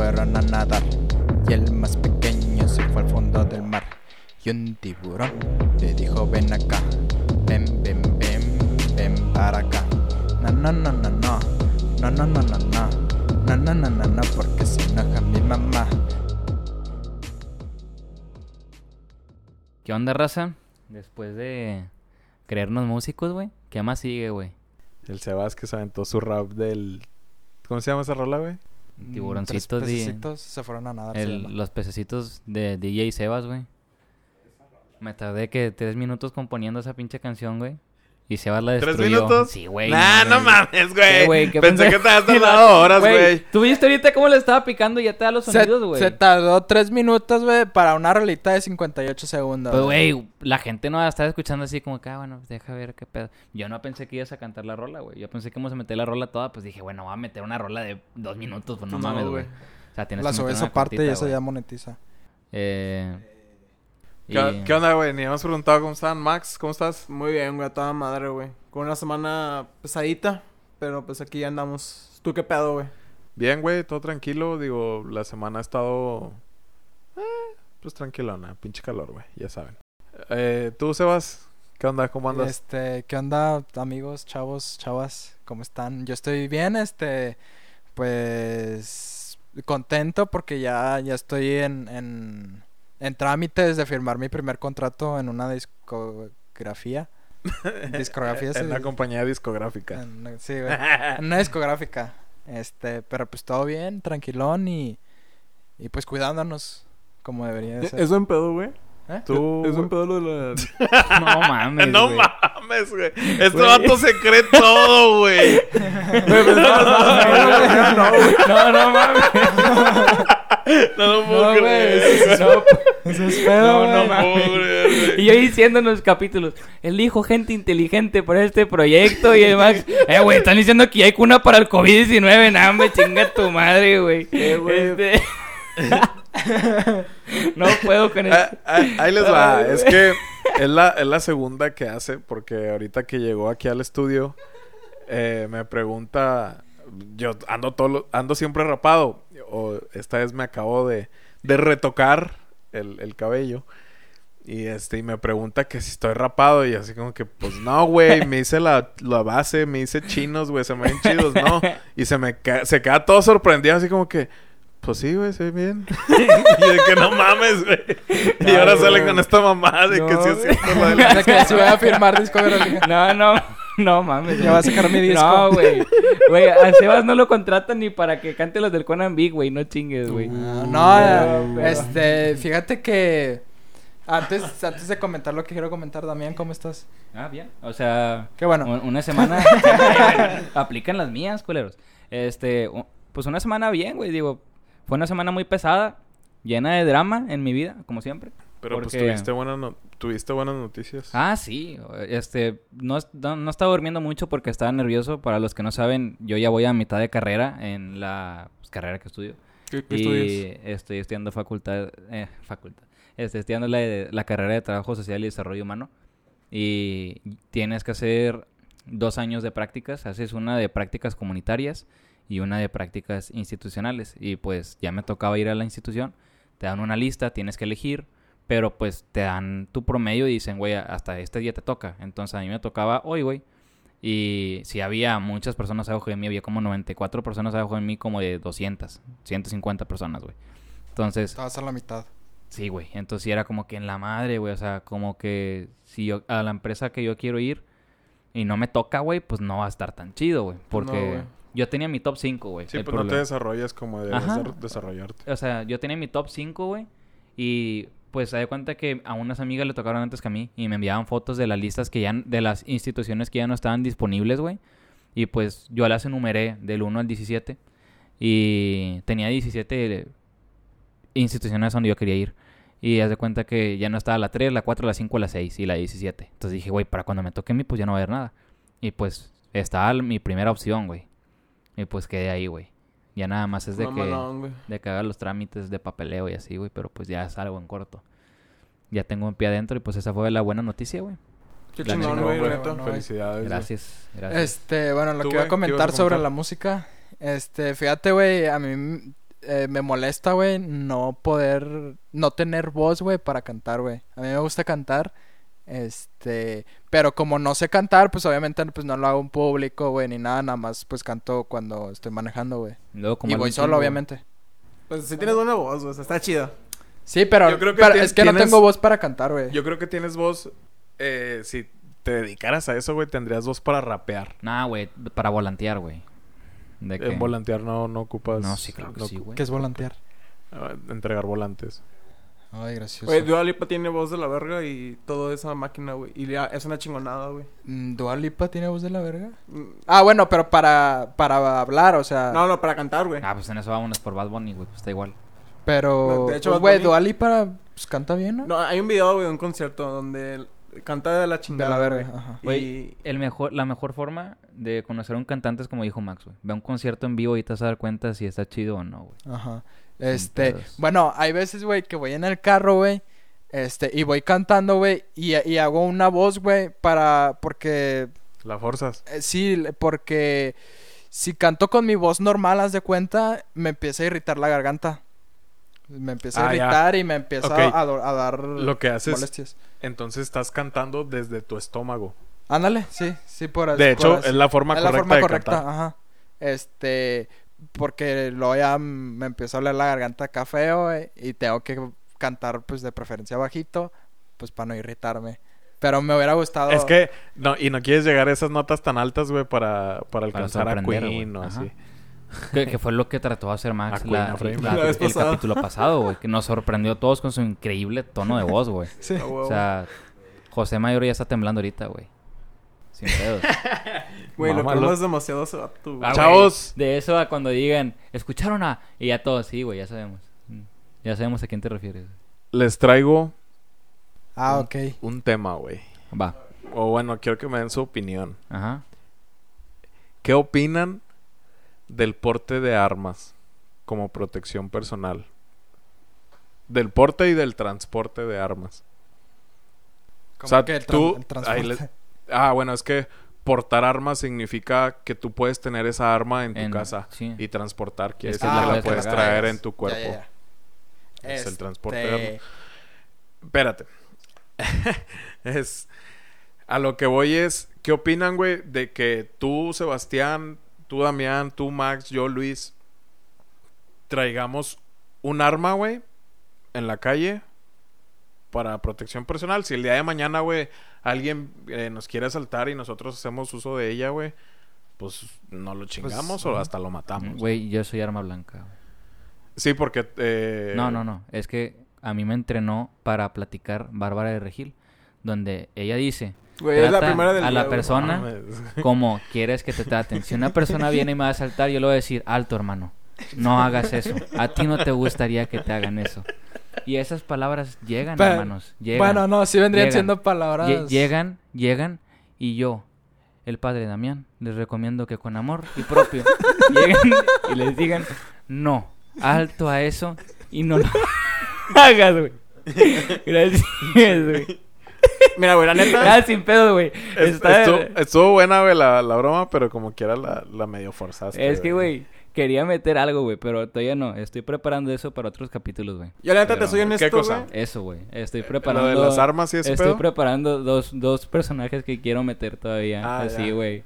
fueron a nadar. Y el más pequeño se fue al fondo del mar. Y un tiburón le dijo ven acá. Ven, ven, ven, ven para acá. No, no, no, no, no. No, no, no, no, no. No, no, no, no, no, porque se enoja mi mamá. ¿Qué onda, raza? Después de creernos músicos, güey. ¿Qué más sigue, güey? El Sebas que se aventó su rap del... ¿Cómo se llama esa rola, güey? Tiburoncitos Tres y- pececitos se fueron a nadar. El- los pececitos de DJ Sebas, güey. Me tardé que tres minutos componiendo esa pinche canción, güey. Y Sebas la ¿Tres destruyó. minutos? Sí, güey. Nah, no mames, güey. Sí, güey, ¿qué Pensé que te habías tardado horas, güey. ¿Tú viste ahorita cómo le estaba picando y ya te da los Se, sonidos, güey? se tardó tres minutos, güey, para una rolita de 58 segundos. Pues, güey, la gente no estaba escuchando así como que, ah, bueno, deja ver qué pedo. Yo no pensé que ibas a cantar la rola, güey. Yo pensé que íbamos a meter la rola toda, pues dije, bueno, voy a meter una rola de dos minutos, pues no, No, mames, güey. güey. O sea, tienes La que meter subes una aparte y cortita, eso ya monetiza. Eh, y- ¿Qué, qué onda, güey? Ni hemos preguntado cómo están. Max, ¿cómo estás? Muy bien, güey, a toda madre, güey. Con una semana pesadita, pero pues aquí ya andamos. ¿Tú qué pedo, güey? Bien, güey, todo tranquilo. Digo, la semana ha estado... eh, pues tranquilona. Pinche calor, güey. Ya saben. Eh, ¿Tú, Sebas? ¿Qué onda? ¿Cómo andas? Este, ¿qué onda, amigos, chavos, chavas? ¿Cómo están? Yo estoy bien, este, pues contento porque ya, ya estoy en, en, en trámites de firmar mi primer contrato en una discografía. discografía, en una compañía discográfica. En una- sí, güey. En una discográfica. Este, pero pues todo bien, tranquilón y, y pues cuidándonos como debería de ser. ¿Es buen pedo, güey? ¿Eh? Tú... ¿Es buen pedo lo de la... No mames, no mames, güey. Este vato se cree todo, güey. No, no mames. No lo puedo No, creer. eso es- No, Eso es pedo, No, güey. no mames. puedo creer, güey. Y yo diciendo en los capítulos, elijo gente inteligente para este proyecto y el Max, eh, güey, están diciendo que ya hay cuna para el COVID-19, nah, hombre, chinga tu madre, güey. Este... no puedo con Ah, eso. ah, ahí les va. Ay, Es que es la, es la segunda que hace porque ahorita que llegó aquí al estudio eh, me pregunta, yo ando todo, lo- ando siempre rapado o esta vez me acabo de, de retocar el, el cabello y este y me pregunta que si estoy rapado y así como que pues no güey me hice la, la base me hice chinos güey se me ven chidos no y se me se queda todo sorprendido así como que pues sí, güey, se ve bien. y de que no mames, güey. Y ahora güey. sale con esta mamada de que No, sí es cierto lo del- De que si voy a firmar discográfica. No, no, no mames. Ya va a sacar mi disco. No, güey. Güey, a Sebas no lo contratan ni para que cante los del Conan Big, güey, no chingues, güey. Ah, No, no, este, fíjate que antes, antes de comentar lo que quiero comentar, Damián, ¿cómo estás? Ah, bien. O sea, Qué bueno. un- una semana aplican las mías, culeros. Este, pues una semana bien, güey, digo, fue una semana muy pesada, llena de drama en mi vida, como siempre. Pero pues Porque- tuviste buenas, no- tuviste buenas noticias. Ah, sí. Este, no, no, no estaba durmiendo mucho porque estaba nervioso. Para los que no saben, yo ya voy a mitad de carrera en la pues, carrera que estudio. ¿Qué, qué y estudias? estoy estudiando facultad, eh, facultad. Estoy estudiando la, la carrera de Trabajo Social y Desarrollo Humano. Y tienes que hacer dos años de prácticas. Haces una de prácticas comunitarias y una de prácticas institucionales. Y pues ya me tocaba ir a la institución. Te dan una lista, tienes que elegir. Pero pues te dan tu promedio y dicen, güey, hasta este día te toca. Entonces a mí me tocaba hoy, güey. Y si había muchas personas abajo de mí, había como 94 personas abajo de mí, como de 200, 150 personas, güey. Entonces, Estabas a la mitad. sí, güey. Entonces sí era como que en la madre, güey. O sea, como que si yo, a la empresa que yo quiero ir y no me toca, güey, pues no va a estar tan chido, güey. Porque güey. yo tenía mi top 5, güey. sí, el pues no te problema. desarrollas como debes desarrollarte. O sea, yo tenía mi top 5, güey. Y pues se da cuenta que a unas amigas le tocaron antes que a mí. Y me enviaban fotos de las listas que ya, de las instituciones que ya no estaban disponibles, güey. Y pues yo las enumeré del 1 al 17. Y tenía 17 instituciones donde yo quería ir. Y haz de cuenta que ya no estaba la 3, la 4, la 5, la 6 y la 17. Entonces dije, güey, para cuando me toque a mí, pues ya no va a haber nada. Y pues estaba mi primera opción, güey. Y pues quedé ahí, güey. Ya nada más es de que de que haga los trámites de papeleo y así, güey, pero pues ya es algo en corto. Ya tengo un pie adentro y pues esa fue la buena noticia, güey. Qué chingón, güey, güey. neta. No, Felicidades. güey. Gracias, gracias. Este, bueno, lo ¿Tú, que iba a comentar sobre la música. Este, fíjate, güey, a mí eh, me molesta, güey, no poder, no tener voz, güey, para cantar, güey. A mí me gusta cantar, este, pero como no sé cantar, pues obviamente pues no lo hago en público, güey, ni nada, nada más pues canto cuando estoy manejando, güey. Como Y voy solo, obviamente. Pues sí tienes buena voz, güey. o sea, está chido. Sí, pero, Yo creo que pero tien- es que no tengo voz para cantar, güey. Yo creo que tienes voz. eh, si te dedicaras a eso, güey, tendrías voz para rapear. Nah, güey, para volantear, güey. En volantear no, no ocupas. No, sí, claro que no sí, güey. ¿Qué es volantear? ah, entregar volantes. Ay, gracioso. Güey, Dua Lipa tiene voz de la verga y todo esa máquina, güey. Y ya es una chingonada, güey. Mm, ¿Dua Lipa tiene voz de la verga? Mm, Ah, bueno, pero para, para hablar, o sea... No, no, para cantar, güey. Ah, pues en eso vámonos por Bad Bunny, güey. Pues está igual. Pero, De hecho, pues, güey, Dua Lipa pues, canta bien, ¿no? No, hay un video, güey, de un concierto donde canta de la de chingada. la güey. verga, ajá. Güey, Y el mejor, la mejor forma de conocer a un cantante es como dijo Max, güey. Ve a un concierto en vivo y te vas a dar cuenta si está chido o no, güey. Ajá. Este, bueno, hay veces, güey, que voy en el carro, güey, este, y voy cantando, güey, y, y hago una voz, güey, para, porque, La forzas. eh, sí, porque si canto con mi voz normal, haz de cuenta, me empieza a irritar la garganta. Me empieza a Ah, ya. irritar y me empieza a, dar Lo que haces. molestias. Entonces estás cantando desde tu estómago. Ándale, sí, sí, por De por hecho, así. es la forma Es la correcta forma de correcta, cantar. ajá. Este, porque luego ya me empezó a oler la garganta acá feo, güey, y tengo que cantar, pues, de preferencia bajito, pues, para no irritarme. Pero me hubiera gustado... Es que, no, y no quieres llegar a esas notas tan altas, güey, para, para alcanzar a Queen o así. Que, que fue lo que trató de hacer Max A Queen la- Afraid. la- La vez el capítulo pasado, güey. Que nos sorprendió a todos con su increíble tono de voz, güey. Sí. O sea, José Mayor ya está temblando ahorita, güey. Sin pedos. Güey, lo que es demasiado ese vato, güey. Ah, Chavos. güey, De eso a cuando digan, ¿escucharon a...? Y ya todos, sí, güey, ya sabemos. Mm, Ya sabemos a quién te refieres. Les traigo Ah, ok. un tema, güey. Va. O bueno, quiero que me den su opinión. Ajá. ¿Qué opinan del porte de armas como protección personal? Del porte y del transporte de armas. Como O sea, que el, tú- el transporte. ahí le- Ah, bueno, es que portar armas significa que tú puedes tener esa arma en tu En- casa. sí. Y transportar quiere Es decir que que la puedes cargar. traer en tu cuerpo. ya, ya. Es el Este, transporte de armas. Espérate. es. A lo que voy es. ¿Qué opinan, güey? De que tú, Sebastián, tú, Damián, tú, Max, yo, Luis. Traigamos un arma, güey. En la calle. Para protección personal. Si el día de mañana, güey, alguien eh, nos quiere asaltar y nosotros hacemos uso de ella, güey. Pues no lo chingamos o ajá. hasta lo matamos. Güey, yo soy arma blanca. güey. Sí, porque. eh, No, no, no. Es que a mí me entrenó para platicar Bárbara de Regil. Donde ella dice Güey, es la Trata primera del a la día, persona- como quieres que te traten. Si una persona viene y me va a asaltar, yo le voy a decir, alto hermano, no hagas eso. A ti no te gustaría que te hagan eso. Y esas palabras llegan, Pero- hermanos. Llegan. Bueno, no, sí vendrían Llegan. siendo palabras... Lle- llegan, llegan y yo, el padre Damián, les recomiendo que con amor y propio lleguen y les digan, no, alto a eso y no lo hagas, güey. Gracias, güey. Mira, güey, la neta. Nada sin pedo, güey. Es- estuvo, estuvo buena, güey, la, la broma, pero como quiera la, la medio forzaste. Es que, güey, quería meter algo, güey, pero todavía no. Estoy preparando eso para otros capítulos, güey. Yo la neta Pero, te soy ¿qué honesto, cosa? güey. Eso, güey. Estoy Lo preparando... de las armas y ese Estoy pedo. preparando dos, dos personajes que quiero meter todavía. Ah, así, güey.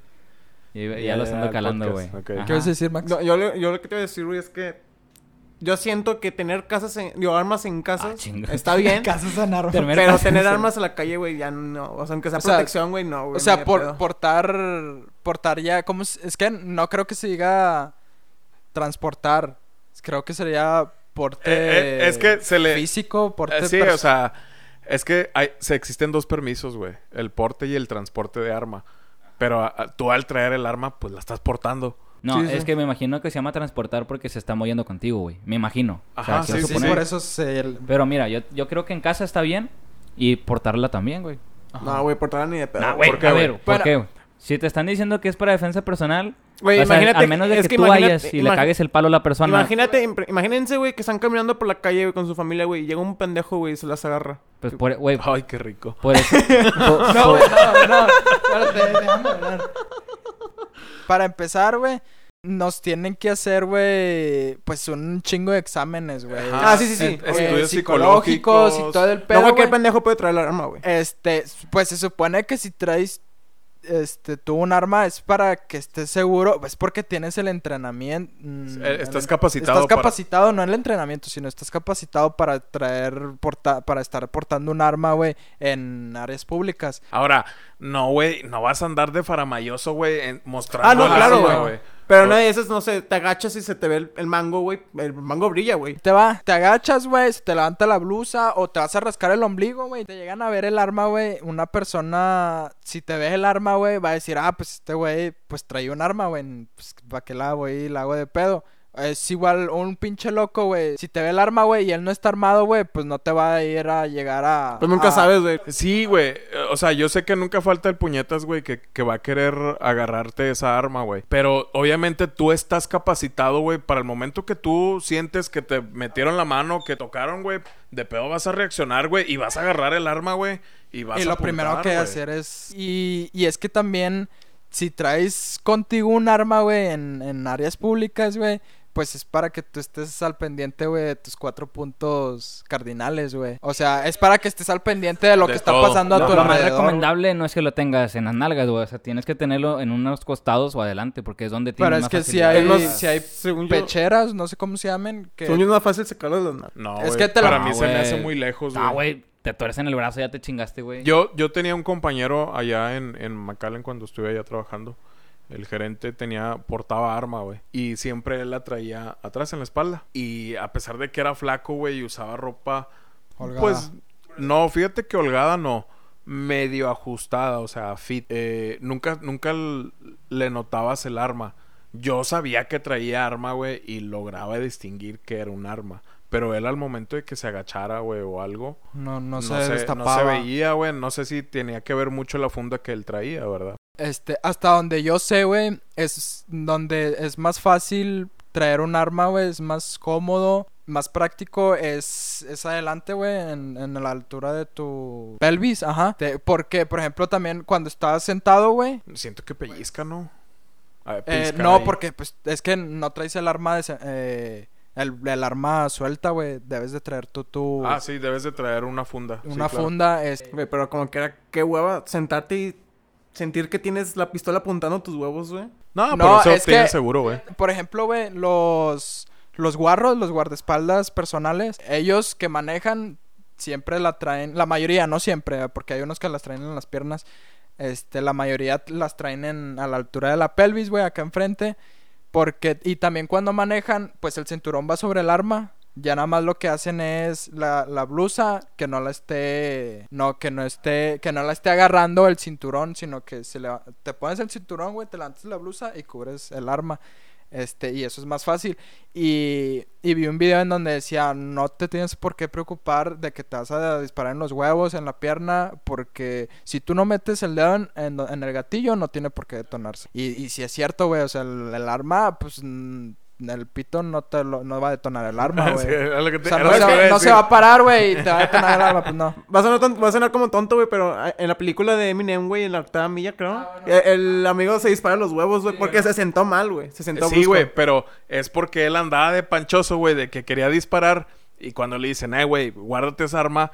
Y ya, Ya, los ando calando, güey. ¿Qué vas a decir, Max? No, yo, lo que te voy a decir, güey, es que yo siento que tener casas, en, digo, armas en Ah, casas chinga. está bien. Casas en armas. Pero casas, tener armas en la calle, güey, ya no. O sea, aunque sea O protección, güey, no, güey. O sea, por, portar, portar ya, ¿cómo es? es que no creo que se diga transportar. Creo que sería porte Eh, eh, es que se le- físico, porte Eh, sí, o sea, es que hay, se existen dos permisos, güey. El porte y el transporte de arma. Pero a- a- tú al traer el arma, pues la estás portando. No, Sí, es sí. que me imagino que se llama transportar porque se está moviendo contigo, güey. Me imagino. O sea, Ajá, sí, por eso se... el- Pero mira, yo, yo creo que en casa está bien y portarla también, güey. No, güey, portarla ni de pedo. Nah, güey. ¿por qué, a ver, ¿por Bueno. qué? Si te están diciendo que es para defensa personal, Güey, o sea, imagínate. al menos de es que, que tú vayas y le cagues el palo a la persona. Imagínate, imagínense, güey, que están caminando por la calle, güey, con su familia, güey, y llega un pendejo, güey, y se las agarra. Pues por, güey, Ay, qué rico. por eso. por- No, por- güey, no, no. Espérate, déjame hablar. Para empezar, güey, nos tienen que hacer, güey, pues un chingo de exámenes, güey. Ah, sí, sí, sí. Eh, Estudios psicológicos y todo el No pedo, cualquier güey. pendejo puede traer el arma, güey. Este, pues se supone que si traes este tú un arma es para que estés seguro, es porque tienes el entrenamiento. mm, Eh, estás el- capacitado Estás para- capacitado, no en el entrenamiento, sino estás capacitado para traer porta para estar portando un arma, güey, en áreas públicas. Ahora, no, güey, no vas a andar de faramayoso, güey, mostrando Ah, no, claro, güey. Pero no de esas, no sé, te agachas y se te ve el, el mango, güey. El mango brilla, güey. Te va, te agachas, güey, se te levanta la blusa o te vas a rascar el ombligo, güey. Te llegan a ver el arma, güey. Una persona, si te ves el arma, güey, va a decir, ah, pues este güey, pues traía un arma, güey. Pues para qué la voy y la hago de pedo. Es igual un pinche loco, güey. Si te ve el arma, güey, y él no está armado, güey, pues no te va a ir a llegar a. Pues nunca a- sabes, güey. Sí, güey. Eh, O sea, yo sé que nunca falta el puñetas, güey, que, que va a querer agarrarte esa arma, güey. Pero obviamente tú estás capacitado, güey, para el momento que tú sientes que te metieron la mano, que tocaron, güey, de pedo vas a reaccionar, güey, y vas a agarrar el arma, güey, y vas y a lo apuntar, primero que hay que güey. hacer es. Y, y es que también, si traes contigo un arma, güey, en, en áreas públicas, güey, pues es para que tú estés al pendiente, güey, de tus cuatro puntos cardinales, güey. O sea, es para que estés al pendiente de lo De que está pasando a Lo, tu lo más alrededor. recomendable no es que lo tengas en las nalgas, güey. O sea, tienes que tenerlo en unos costados o adelante, porque es donde tienes Pero es más que si hay, Es si hay según yo- pecheras, no sé cómo se llamen, que... Según yo es más fácil sacarlo de las manos. No, Es güey, que te la- para No, mí se me hace muy lejos, Ah, güey. güey, te tuercen el brazo, ya te chingaste, güey. Yo, yo tenía un compañero allá en, en McAllen cuando estuve allá trabajando. El gerente tenía, portaba arma, güey. Y siempre él la traía atrás en la espalda. Y a pesar de que era flaco, güey, y usaba ropa, Holgada. pues, no, fíjate que holgada no. Medio ajustada, o sea, fit. Eh, nunca, nunca le notabas el arma. Yo sabía que traía arma, güey, y lograba distinguir que era un arma. Pero él al momento de que se agachara, güey, o algo, No, no, no, se, se, no destapaba. se veía, güey. No sé si tenía que ver mucho la funda que él traía, ¿verdad? Este, hasta donde yo sé, güey, es donde es más fácil traer un arma, güey, es más cómodo, más práctico, es, es adelante, güey, en, en la altura de tu pelvis, ajá. Te- porque, por ejemplo, también cuando estás sentado, güey, Siento que pellizca, ¿no? A ver, eh, pellizca no, ahí. porque pues es que no traes el arma, de, eh, el, el arma suelta, güey, debes de traer tú tu... Ah, sí, debes de traer una funda. Sí, Una claro. funda, es... Güey, pero como que era, qué hueva sentarte y sentir que tienes la pistola apuntando a tus huevos, güey. No, No, por eso es que- seguro, güey. Por ejemplo, güey, los, los guarros, los guardaespaldas personales, ellos que manejan siempre la traen, la mayoría, no siempre, porque hay unos que las traen en las piernas, este, la mayoría las traen en, a la altura de la pelvis, güey, acá enfrente, porque, y también cuando manejan, pues el cinturón va sobre el arma, ya nada más lo que hacen es la, la blusa que no la esté, no, que no esté, que no la esté agarrando el cinturón, sino que se le, te pones el cinturón, güey, te levantas la blusa y cubres el arma. Este, y eso es más fácil. Y, y vi un video en donde decía, no te tienes por qué preocupar de que te vas a disparar en los huevos, en la pierna, porque si tú no metes el dedo en, en- el gatillo, no tiene por qué detonarse. Y, y si es cierto, güey, o sea, el, arma, pues mm, el pito no te lo, no va a detonar el arma, güey. Sí, O sea, no, se, no va a parar, güey, y te va a detonar el arma, pues no. Va a, sonar ton- va a sonar como tonto, güey, pero ah, en la película de Eminem, güey, en la octava milla, creo. eh, El, amigo se dispara los huevos, güey, porque se sentó mal, güey. Se sentó Sí, güey, pero es porque él andaba de panchoso, güey, de que quería disparar. Y cuando le dicen, eh, güey, guárdate esa arma,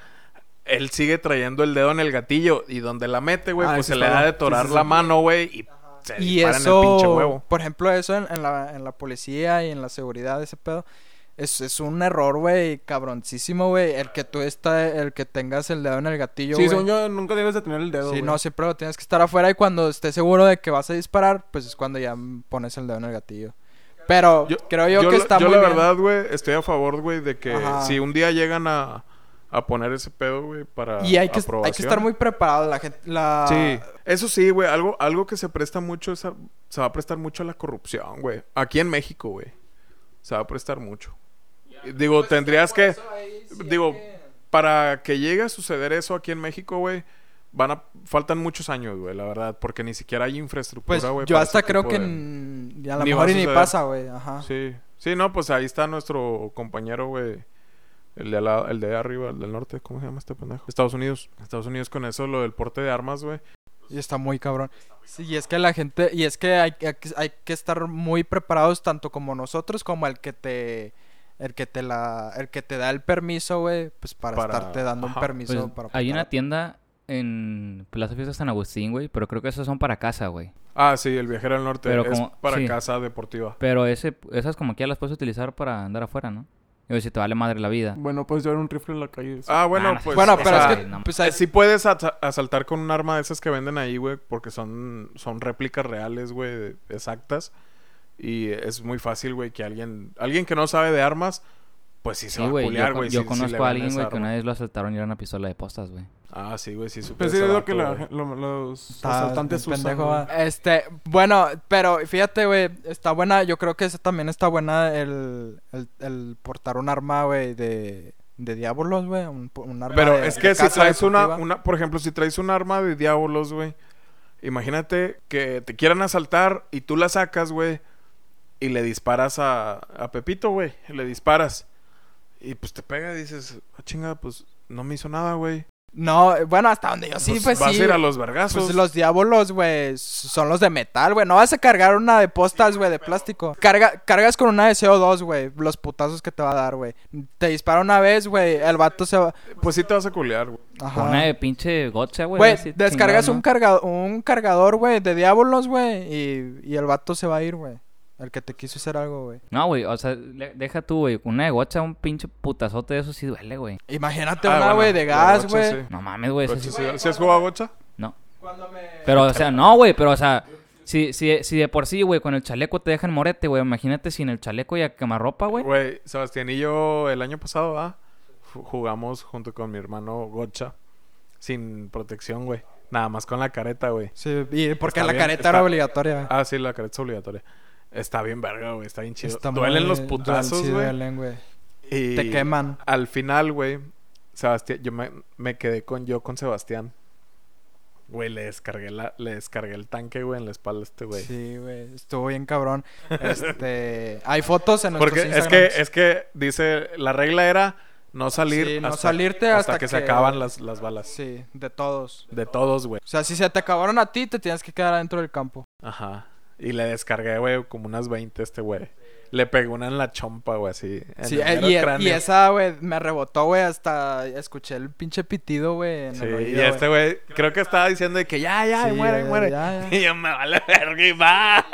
él sigue trayendo el dedo en el gatillo. Y donde la mete, güey, Ah, pues se le da de torar Sí, sí, la mano, güey, y se Y el pinche eso, huevo. por ejemplo, eso en, en la, en la policía y en la seguridad, ese pedo, es, es un error, güey, cabroncísimo, güey, el que tú está, el que tengas el dedo en el gatillo, Sí, güey. según yo, nunca debes de tener el dedo, Sí, no, siempre lo tienes que estar afuera y cuando estés seguro de que vas a disparar, pues es cuando ya pones el dedo en el gatillo. Pero creo yo, que la- está yo muy la bien. verdad, güey, estoy a favor, güey, de que Ajá. si un día llegan a, a poner ese pedo, güey, para Y hay que, hay que estar muy preparado, la gente, la... Sí, eso sí, güey, algo, algo que se presta mucho, es a- se va a prestar mucho a la corrupción, güey. Aquí en México, güey. Se va a prestar mucho. Digo, Pues tendrías que, digo, para que llegue a suceder eso aquí en México, güey, van a, faltan muchos años, güey, la verdad, porque ni siquiera hay infraestructura, Pues güey. yo para hasta creo que a lo mejor ni pasa, güey, ajá. Sí, sí, no, pues ahí está nuestro compañero, güey. El de, al lado- el de arriba, el del norte, ¿cómo se llama este pendejo? Estados Unidos. Estados Unidos con eso, lo del porte de armas, güey. Y está muy cabrón. Sí, y es que la gente, y es que hay, hay que- hay que estar muy preparados tanto como nosotros como el que te el que te la el que te da el permiso, güey, pues para, Para- estarte dando ajá. un permiso Pues, para hay una tienda en Plaza Fiesta San Agustín, güey, pero creo que esos son para casa, güey. Ah, sí, el viajero del norte Pero es como- para sí. casa deportiva. Pero ese, esas como que ya las puedes utilizar para andar afuera, ¿no? Y si te vale madre la vida. Bueno, puedes llevar un rifle en la calle. sí. Ah, bueno, Ah, no. pues. Bueno, o pero sea, es que no, pues, eh, hay- sí puedes asa- asaltar con un arma de esas que venden ahí, güey, porque son, son réplicas reales, güey, exactas. Y es muy fácil, güey, que alguien, alguien que no sabe de armas, pues sí se Sí, va a güey. culiar, Yo, güey. yo si le conozco a alguien, güey, que una vez lo asaltaron y era una pistola de postas, güey. Ah, sí, güey, sí supe Pues sí, es lo que la- lo- los Está asaltantes usan. pendejo. Este, bueno, pero fíjate, güey, está buena, yo creo que esa también está buena el, el, el portar un arma, güey, de, de diablos, güey, un, un arma Pero de- es de que si traes una, una, por ejemplo, si traes un arma de diablos, güey, imagínate que te quieran asaltar y tú la sacas, güey, y le disparas a, a Pepito, güey, le disparas. Y pues te pega y dices, ah, chinga, pues no me hizo nada, güey. No, bueno, hasta donde yo sí, pues, vas sí. a ir a los vergazos. Pues los diablos, güey, son los de metal, güey. No vas a cargar una de postas, güey, de plástico. Carga, cargas con una de CO2, güey. Los putazos que te va a dar, güey. Te dispara una vez, güey. El vato se va. Pues sí te vas a culear, güey. Ajá. Una de pinche gotcha, güey. Descargas un, ¿no? carga un cargador, güey, de diablos, güey. Y, y el vato se va a ir, güey. El que te quiso hacer algo, güey. No, güey, o sea, le- deja tú, güey. Una de gocha, un pinche putazote de eso sí duele, güey. Imagínate Ah, una, bueno, güey, de gas, güey. sí. No mames, güey. eso Gocha, sí- ¿sí- ¿Sí has jugado a gocha? No. Pero, o sea, no, güey, pero, o sea, si, si, si de por sí, güey, con el chaleco te dejan morete, güey, imagínate sin el chaleco y a quemarropa, güey. Güey, Sebastián y yo el año pasado, ¿ah? Ju- Jugamos junto con mi hermano gocha. Sin protección, güey. Nada más con la careta, güey. Sí, y porque Está la bien, careta está- era obligatoria, güey. Ah, sí, la careta es obligatoria. Está bien verga, güey. Está bien chido. Está Duelen muy- los putazos, güey. duelen, güey. y Te queman. Al final, güey, Sebastián, yo me, me quedé con yo con Sebastián. Güey, le descargué la, le descargué el tanque, güey, en la espalda a este güey. Sí, güey. Estuvo bien cabrón. Este. Hay fotos en Porque es que, es que dice, la regla era no salir Sí, no hasta, salirte hasta hasta que, se acaban las, las balas. Sí, de todos. De todos, güey. O sea, si se te acabaron a ti, te tienes que quedar adentro del campo. Ajá. Y le descargué, güey, como unas 20 a este güey. Le pegó una en la chompa, güey, así. en Sí, el eh, mero y, esa, güey, me rebotó, güey, hasta escuché el pinche pitido, güey, en Sí, el y este güey, creo que estaba diciendo de que ya, ya, Sí, muere, ya, muere. ya, ya. Y yo me vale verga y va.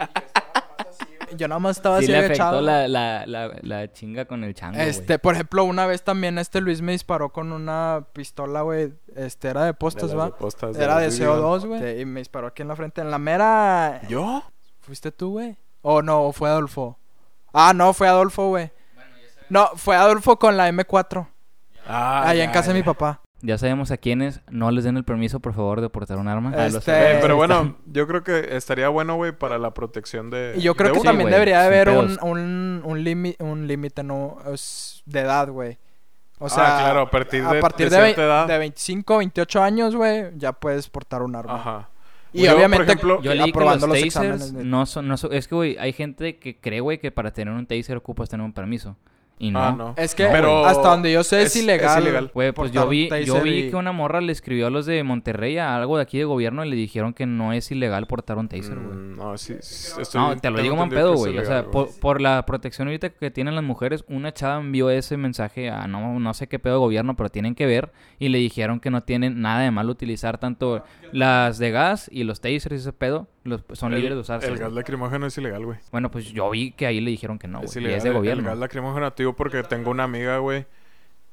Yo nada más estaba Sí así le afectó la, la, la, la chinga con el chango. Este, por ejemplo, una vez también este Luis me disparó con una pistola, güey. Este, era de postas, De ¿va? de postas, Era de las BB gun. CO2, güey. Y me disparó aquí en la frente. En la mera... ¿Yo? ¿Fuiste tú, güey? ¿O no? ¿O fue Adolfo? Ah, no, fue Adolfo, güey. No, fue Adolfo con la M4. Ah, allá ya, en casa de mi papá. Ya sabemos a quiénes no les den el permiso, por favor, de portar un arma. Ah, lo Este-. Eh, pero Eh, bueno, yo creo que estaría bueno, güey, para la protección de. Y yo creo de que uno. también debería haber un, un, un límite, un límite, no, de edad, güey. O Ah, sea, claro, a partir de- partir de de, de 25, 28 años, güey, ya puedes portar un arma. Ajá. Y Yo, por obviamente ejemplo, Yo leí que los los tasers exámenes. de- no son, no son- Es que, güey, hay gente que cree, güey, que para tener un taser ocupas tener un permiso. Y no. Ah, no. Es que Pero hasta donde yo sé es, es- ilegal. es ilegal. Güey, pues yo vi, yo vi y- que una morra le escribió a los de Monterrey a algo de aquí de gobierno y le dijeron que no es ilegal portar un taser, güey. Mm, no, sí. sí, estoy- No, te lo digo en entendido pedo, es güey. O sea, por, por la protección ahorita que tienen las mujeres, una chava envió ese mensaje a no, no sé qué pedo de gobierno, pero tienen que ver. Y le dijeron que no tienen nada de malo utilizar tanto las de gas y los tasers y ese pedo. Los, son El- libres de usarse. El gas lacrimógeno es ilegal, güey. Bueno, pues yo vi que ahí le dijeron que no, es güey. Y ilegal. es de el- gobierno. El gas lacrimógeno, te porque tengo una amiga, güey,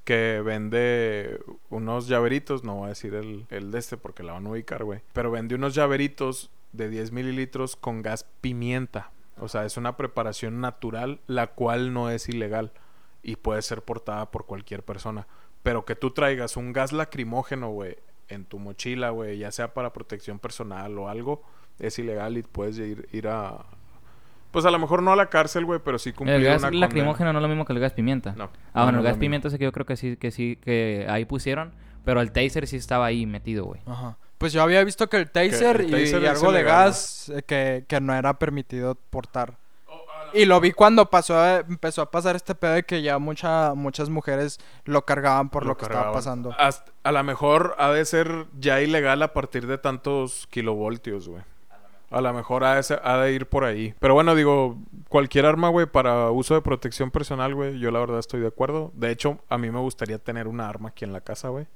que vende unos llaveritos. No voy a decir el, el de este porque la van a ubicar, güey. Pero vende unos llaveritos de 10 mililitros con gas pimienta. O sea, es una preparación natural, la cual no es ilegal y puede ser portada por cualquier persona. Pero que tú traigas un gas lacrimógeno, güey, en tu mochila, güey, ya sea para protección personal o algo, es ilegal y puedes ir, ir a... Pues a lo mejor no a la cárcel, güey, pero sí cumplir El gas una condena. lacrimógeno no es lo mismo que el gas pimienta. No. Ah, no, bueno, no el gas pimienta sé que yo creo que sí, que sí, que ahí pusieron. Pero el taser sí estaba ahí metido, güey. Ajá. Pues yo había visto que el taser, el y- taser y, es algo de gas eh, que, que no era permitido portar. Y lo vi cuando pasó, eh, empezó a pasar este pedo de que ya mucha, muchas mujeres lo cargaban por lo, que estaba pasando. Hasta- a lo mejor ha de ser ya ilegal a partir de tantos kilovoltios, güey. A lo mejor ha de, ser- ha de ir por ahí. Pero bueno, digo, cualquier arma, güey, para uso de protección personal, güey, yo la verdad estoy de acuerdo. De hecho, a mí me gustaría tener una arma aquí en la casa, güey.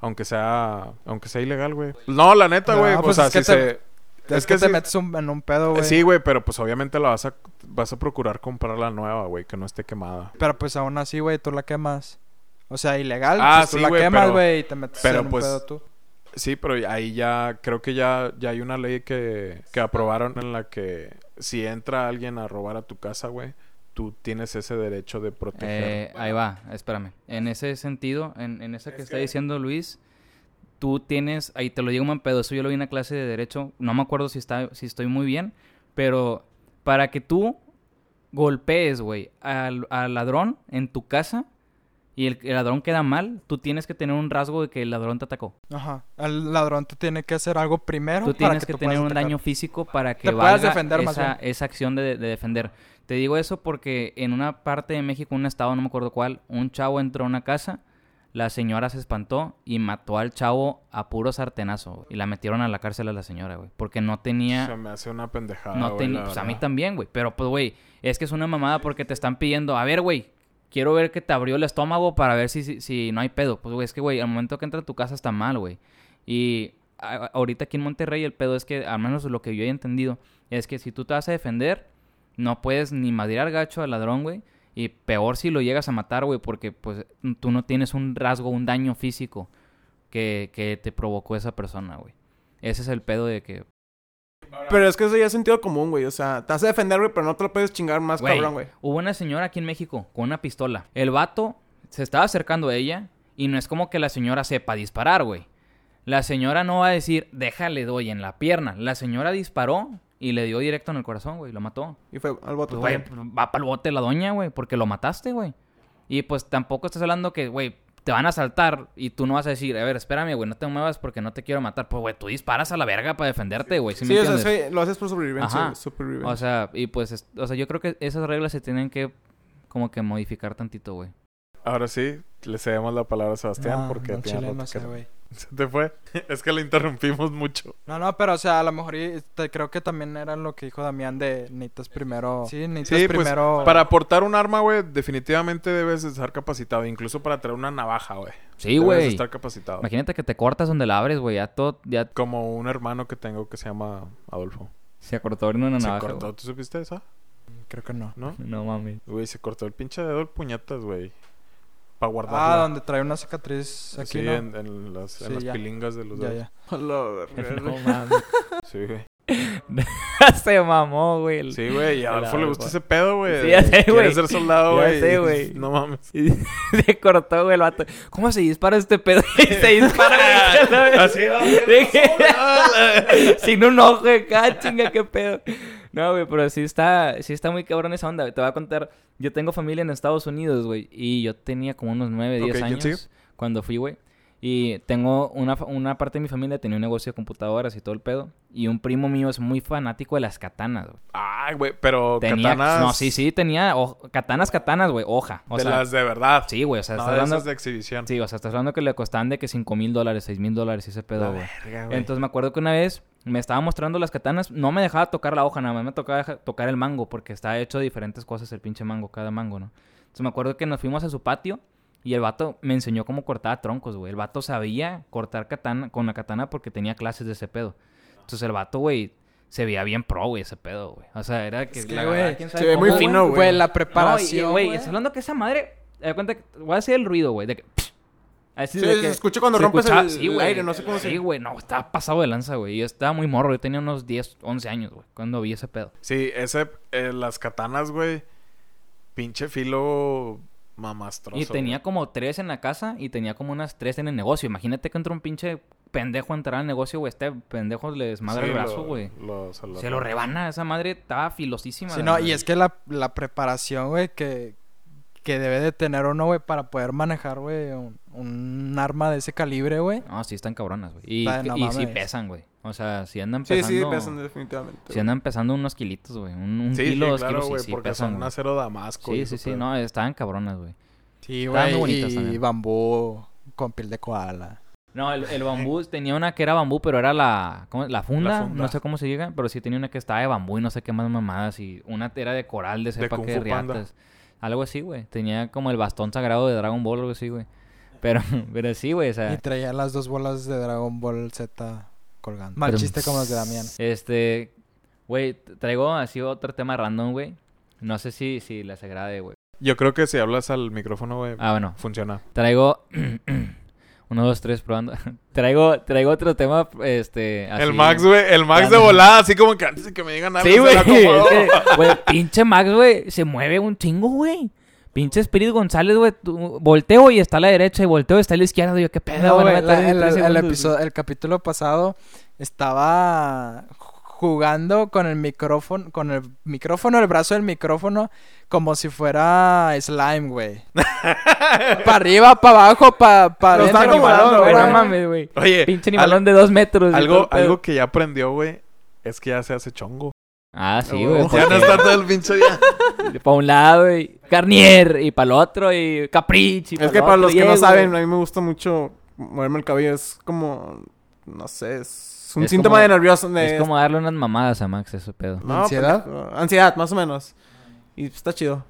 Aunque sea, aunque sea ilegal, güey. No, la neta, No, güey. o pues sea, es que si te- se... Es, que, te sí- metes un- en un pedo, güey. Sí, güey, pero pues obviamente la vas a, vas a procurar comprar la nueva, güey, que no esté quemada. Pero pues aún así, güey, tú la quemas. O sea, ilegal. Ah, pues tú sí, la güey, quemas, pero- güey, y te metes pero, en un pues, pedo tú. Sí, pero ahí ya creo que ya, ya hay una ley que, que aprobaron en la que si entra alguien a robar a tu casa, güey, tú tienes ese derecho de proteger. Eh, ahí va, espérame. En ese sentido, en, en esa que está diciendo Luis, tú tienes, ahí te lo digo man pedo, eso yo lo vi en una clase de derecho, no me acuerdo si está, si estoy muy bien, pero para que tú golpees, güey, al, al ladrón en tu casa y el, el ladrón queda mal, tú tienes que tener un rasgo de que el ladrón te atacó. Ajá. El ladrón te tiene que hacer algo primero. Tú para tienes que, tú tener un atacar. daño físico para que Te puedas valga defender más esa, bien. esa acción de, de defender. Te digo eso porque en una parte de México, un estado, no me acuerdo cuál, un chavo entró a una casa, la señora se espantó y mató al chavo a puro sartenazo. güey, Y la metieron a la cárcel a la señora, güey. Porque no tenía... Se me hace una pendejada. no güey, tenía... la Pues a mí también, güey. Pero pues, güey, es que es una mamada porque te están pidiendo... A ver, güey, quiero ver que te abrió el estómago para ver si, si, si no hay pedo. Pues, güey, es que, güey, al momento que entra a tu casa está mal, güey. Y ahorita aquí en Monterrey el pedo es que, al menos lo que yo he entendido, es que si tú te vas a defender, no puedes ni madrear gacho al ladrón, güey. Y peor si lo llegas a matar, güey, porque pues tú no tienes un rasgo, un daño físico que, que te provocó esa persona, güey. Ese es el pedo de que, Pero es que eso ya es sentido común, güey. O sea, te a defender, güey, pero no te lo puedes chingar más Güey, cabrón, güey. Hubo una señora aquí en México con una pistola. El vato se estaba acercando a ella y no es como que la señora sepa disparar, güey. La señora no va a decir, déjale, doy en la pierna. La señora disparó y le dio directo en el corazón, güey. Lo mató. Y fue al voto. Pues, güey, pues, va para el bote la doña, güey, porque lo mataste, güey. Y pues tampoco estás hablando que, güey, te van a asaltar y tú no vas a decir, a ver, espérame, güey, no te muevas porque no te quiero matar. Pues, güey, tú disparas a la verga para defenderte, güey. ¿sí Sí, me o sea, lo haces por sobrevivencia. Ajá. supervivencia. O sea, y pues, es- o sea, yo creo que esas reglas se tienen que como que modificar tantito, güey. Ahora sí, le cedemos la palabra a Sebastián No, porque no, tiene chile, rato no que sé, no- güey. Se te fue. Es que lo interrumpimos mucho. No, no, pero o sea, a lo mejor te- creo que también era lo que dijo Damián de necesitas primero. Sí, necesitas Sí, pues primero. para aportar un arma, güey, definitivamente debes de estar capacitado. Incluso para traer una navaja, güey. Sí, Debes güey. estar capacitado. Imagínate que te cortas donde la abres, güey. Ya todo, ya Como un hermano que tengo que se llama Adolfo. se cortó abriendo una se navaja. cortó. güey. ¿Tú supiste esa? Creo que no. ¿No? No mami. Güey, se cortó el pinche dedo el puñetas, güey. Para Ah, donde trae una cicatriz aquí, sí, ¿no? en, en las, en Sí, las ya. pilingas de los Ya, dedos. ya. No mames. Sí, güey. se mamó, güey. Sí, güey. Y a Adolfo le gusta ese pedo, güey. Sí, ya sé, Quiere güey. ser soldado, Ya güey. sé, y- güey. No mames. Y se cortó, güey, el vato. ¿Cómo se dispara este pedo? Y se dispara, güey. Así, Sin un ojo de acá, chinga, qué pedo. No, güey, pero sí está, sí está muy cabrón esa onda. Te voy a contar. Yo tengo familia en Estados Unidos, güey. Y yo tenía como unos 9, 10 Ok, ¿quién años cuando fui, güey. Y tengo una, una parte de mi familia tenía un negocio de computadoras y todo el pedo. Y un primo mío es muy fanático de las katanas, güey. Ay, güey, pero Tenía, katanas... no, sí, sí, tenía ho- katanas, katanas, güey, hoja. O de sea, las de verdad. sí, güey, o sea, no estás de hablando, de exhibición. sí, o sea, estás hablando que le costaban de que 5 mil dólares, 6 mil dólares y ese pedo, La güey. verga, güey. Entonces me acuerdo que una vez me estaba mostrando las katanas, no me dejaba tocar la hoja, nada más me tocaba tocar el mango, porque está hecho de diferentes cosas el pinche mango, cada mango, ¿no? Entonces me acuerdo que nos fuimos a su patio y el vato me enseñó cómo cortaba troncos, güey. El vato sabía cortar katana con la katana porque tenía clases de ese pedo. Entonces el vato, güey, se veía bien pro, güey, ese pedo, güey. O sea, era que... Es que, la güey, verdad, quién sabe se ve muy fino, güey. La No, y- preparación. güey, estás hablando que esa madre... Das cuenta que voy a hacer el ruido, güey, de que... Así Sí, de se que escucha cuando se rompes el- sí, el aire, no sé cómo se- Sí, güey, no, estaba pasado de lanza, güey. Yo estaba muy morro, yo tenía unos 10, 11 años, güey, cuando vi ese pedo. Sí, ese... eh, las katanas, güey. Pinche filo mamastroso. y tenía como tres en la casa y tenía como unas tres en el negocio. Imagínate que entra un pinche pendejo a entrar al negocio, güey. Este pendejo le desmadra Sí, el brazo, güey. lo- se lo, Se lo rebana, esa madre estaba filosísima. Sí, no, y es que la, la preparación, güey, que, que debe de tener uno, güey, para poder manejar, güey, un, un arma de ese calibre, güey. No, sí están cabronas, güey. Y, de no y sí pesan, güey. O sea, si andan Sí, pesando... sí, pesan definitivamente. Si andan pesando unos kilitos, güey. Un, un Sí, kilo, sí, dos claro, kilos, sí, sí porque pesan, son acero damasco. Sí, sí, sí. pero- No, estaban cabronas, güey. Sí, güey, y también. bambú con piel de koala. No, el, el bambú, tenía una que era bambú, pero era la, ¿cómo? la funda, La funda. no sé cómo se llega, pero sí tenía una que estaba de bambú y no sé qué más mamadas, y una era de coral, de sepa Kung qué Fu Panda. Algo así, güey. Tenía como el bastón sagrado de Dragon Ball, algo así, güey. Pero, pero sí, güey, o Y sea, traía las dos bolas de Dragon Ball Z colgando. Mal Pero- chiste como los de Damián. este, güey, traigo así otro tema random, güey. No sé si, si les agrade, güey. Yo creo que si hablas al micrófono, güey, Ah, bueno, funciona. traigo... Uno, dos, tres, probando. traigo, traigo otro tema, este... El Max, güey, el Max de volada, así como que antes de que me digan algo, Sí, güey. pinche Max, güey, se mueve un chingo, güey. Pinche Spirit González, güey. Volteo y está a la derecha y volteo y está a la izquierda. Yo, qué pedo, güey. no el, episodio, el capítulo pasado estaba jugando con el micrófono, con el micrófono, el brazo del micrófono, como si fuera slime, güey. para arriba, para abajo, para pa adentro, pa' acomodando, güey. No mames, güey. Oye, Pinche al- animalón de dos metros. algo, algo que ya aprendió, güey, es que ya se hace chongo. Ah, sí, No, güey. Ya no está todo el pinche día. Para un lado, y Garnier. Y para el otro, y Caprich. y Es que para los que no saben, a mí me gusta mucho moverme el cabello. Es como, no sé, es un Es síntoma como- de nervioso. de- Es como darle unas mamadas a Max, ese pedo. No, ¿Ansiedad? pendejo. Ansiedad, más o menos. Y está chido.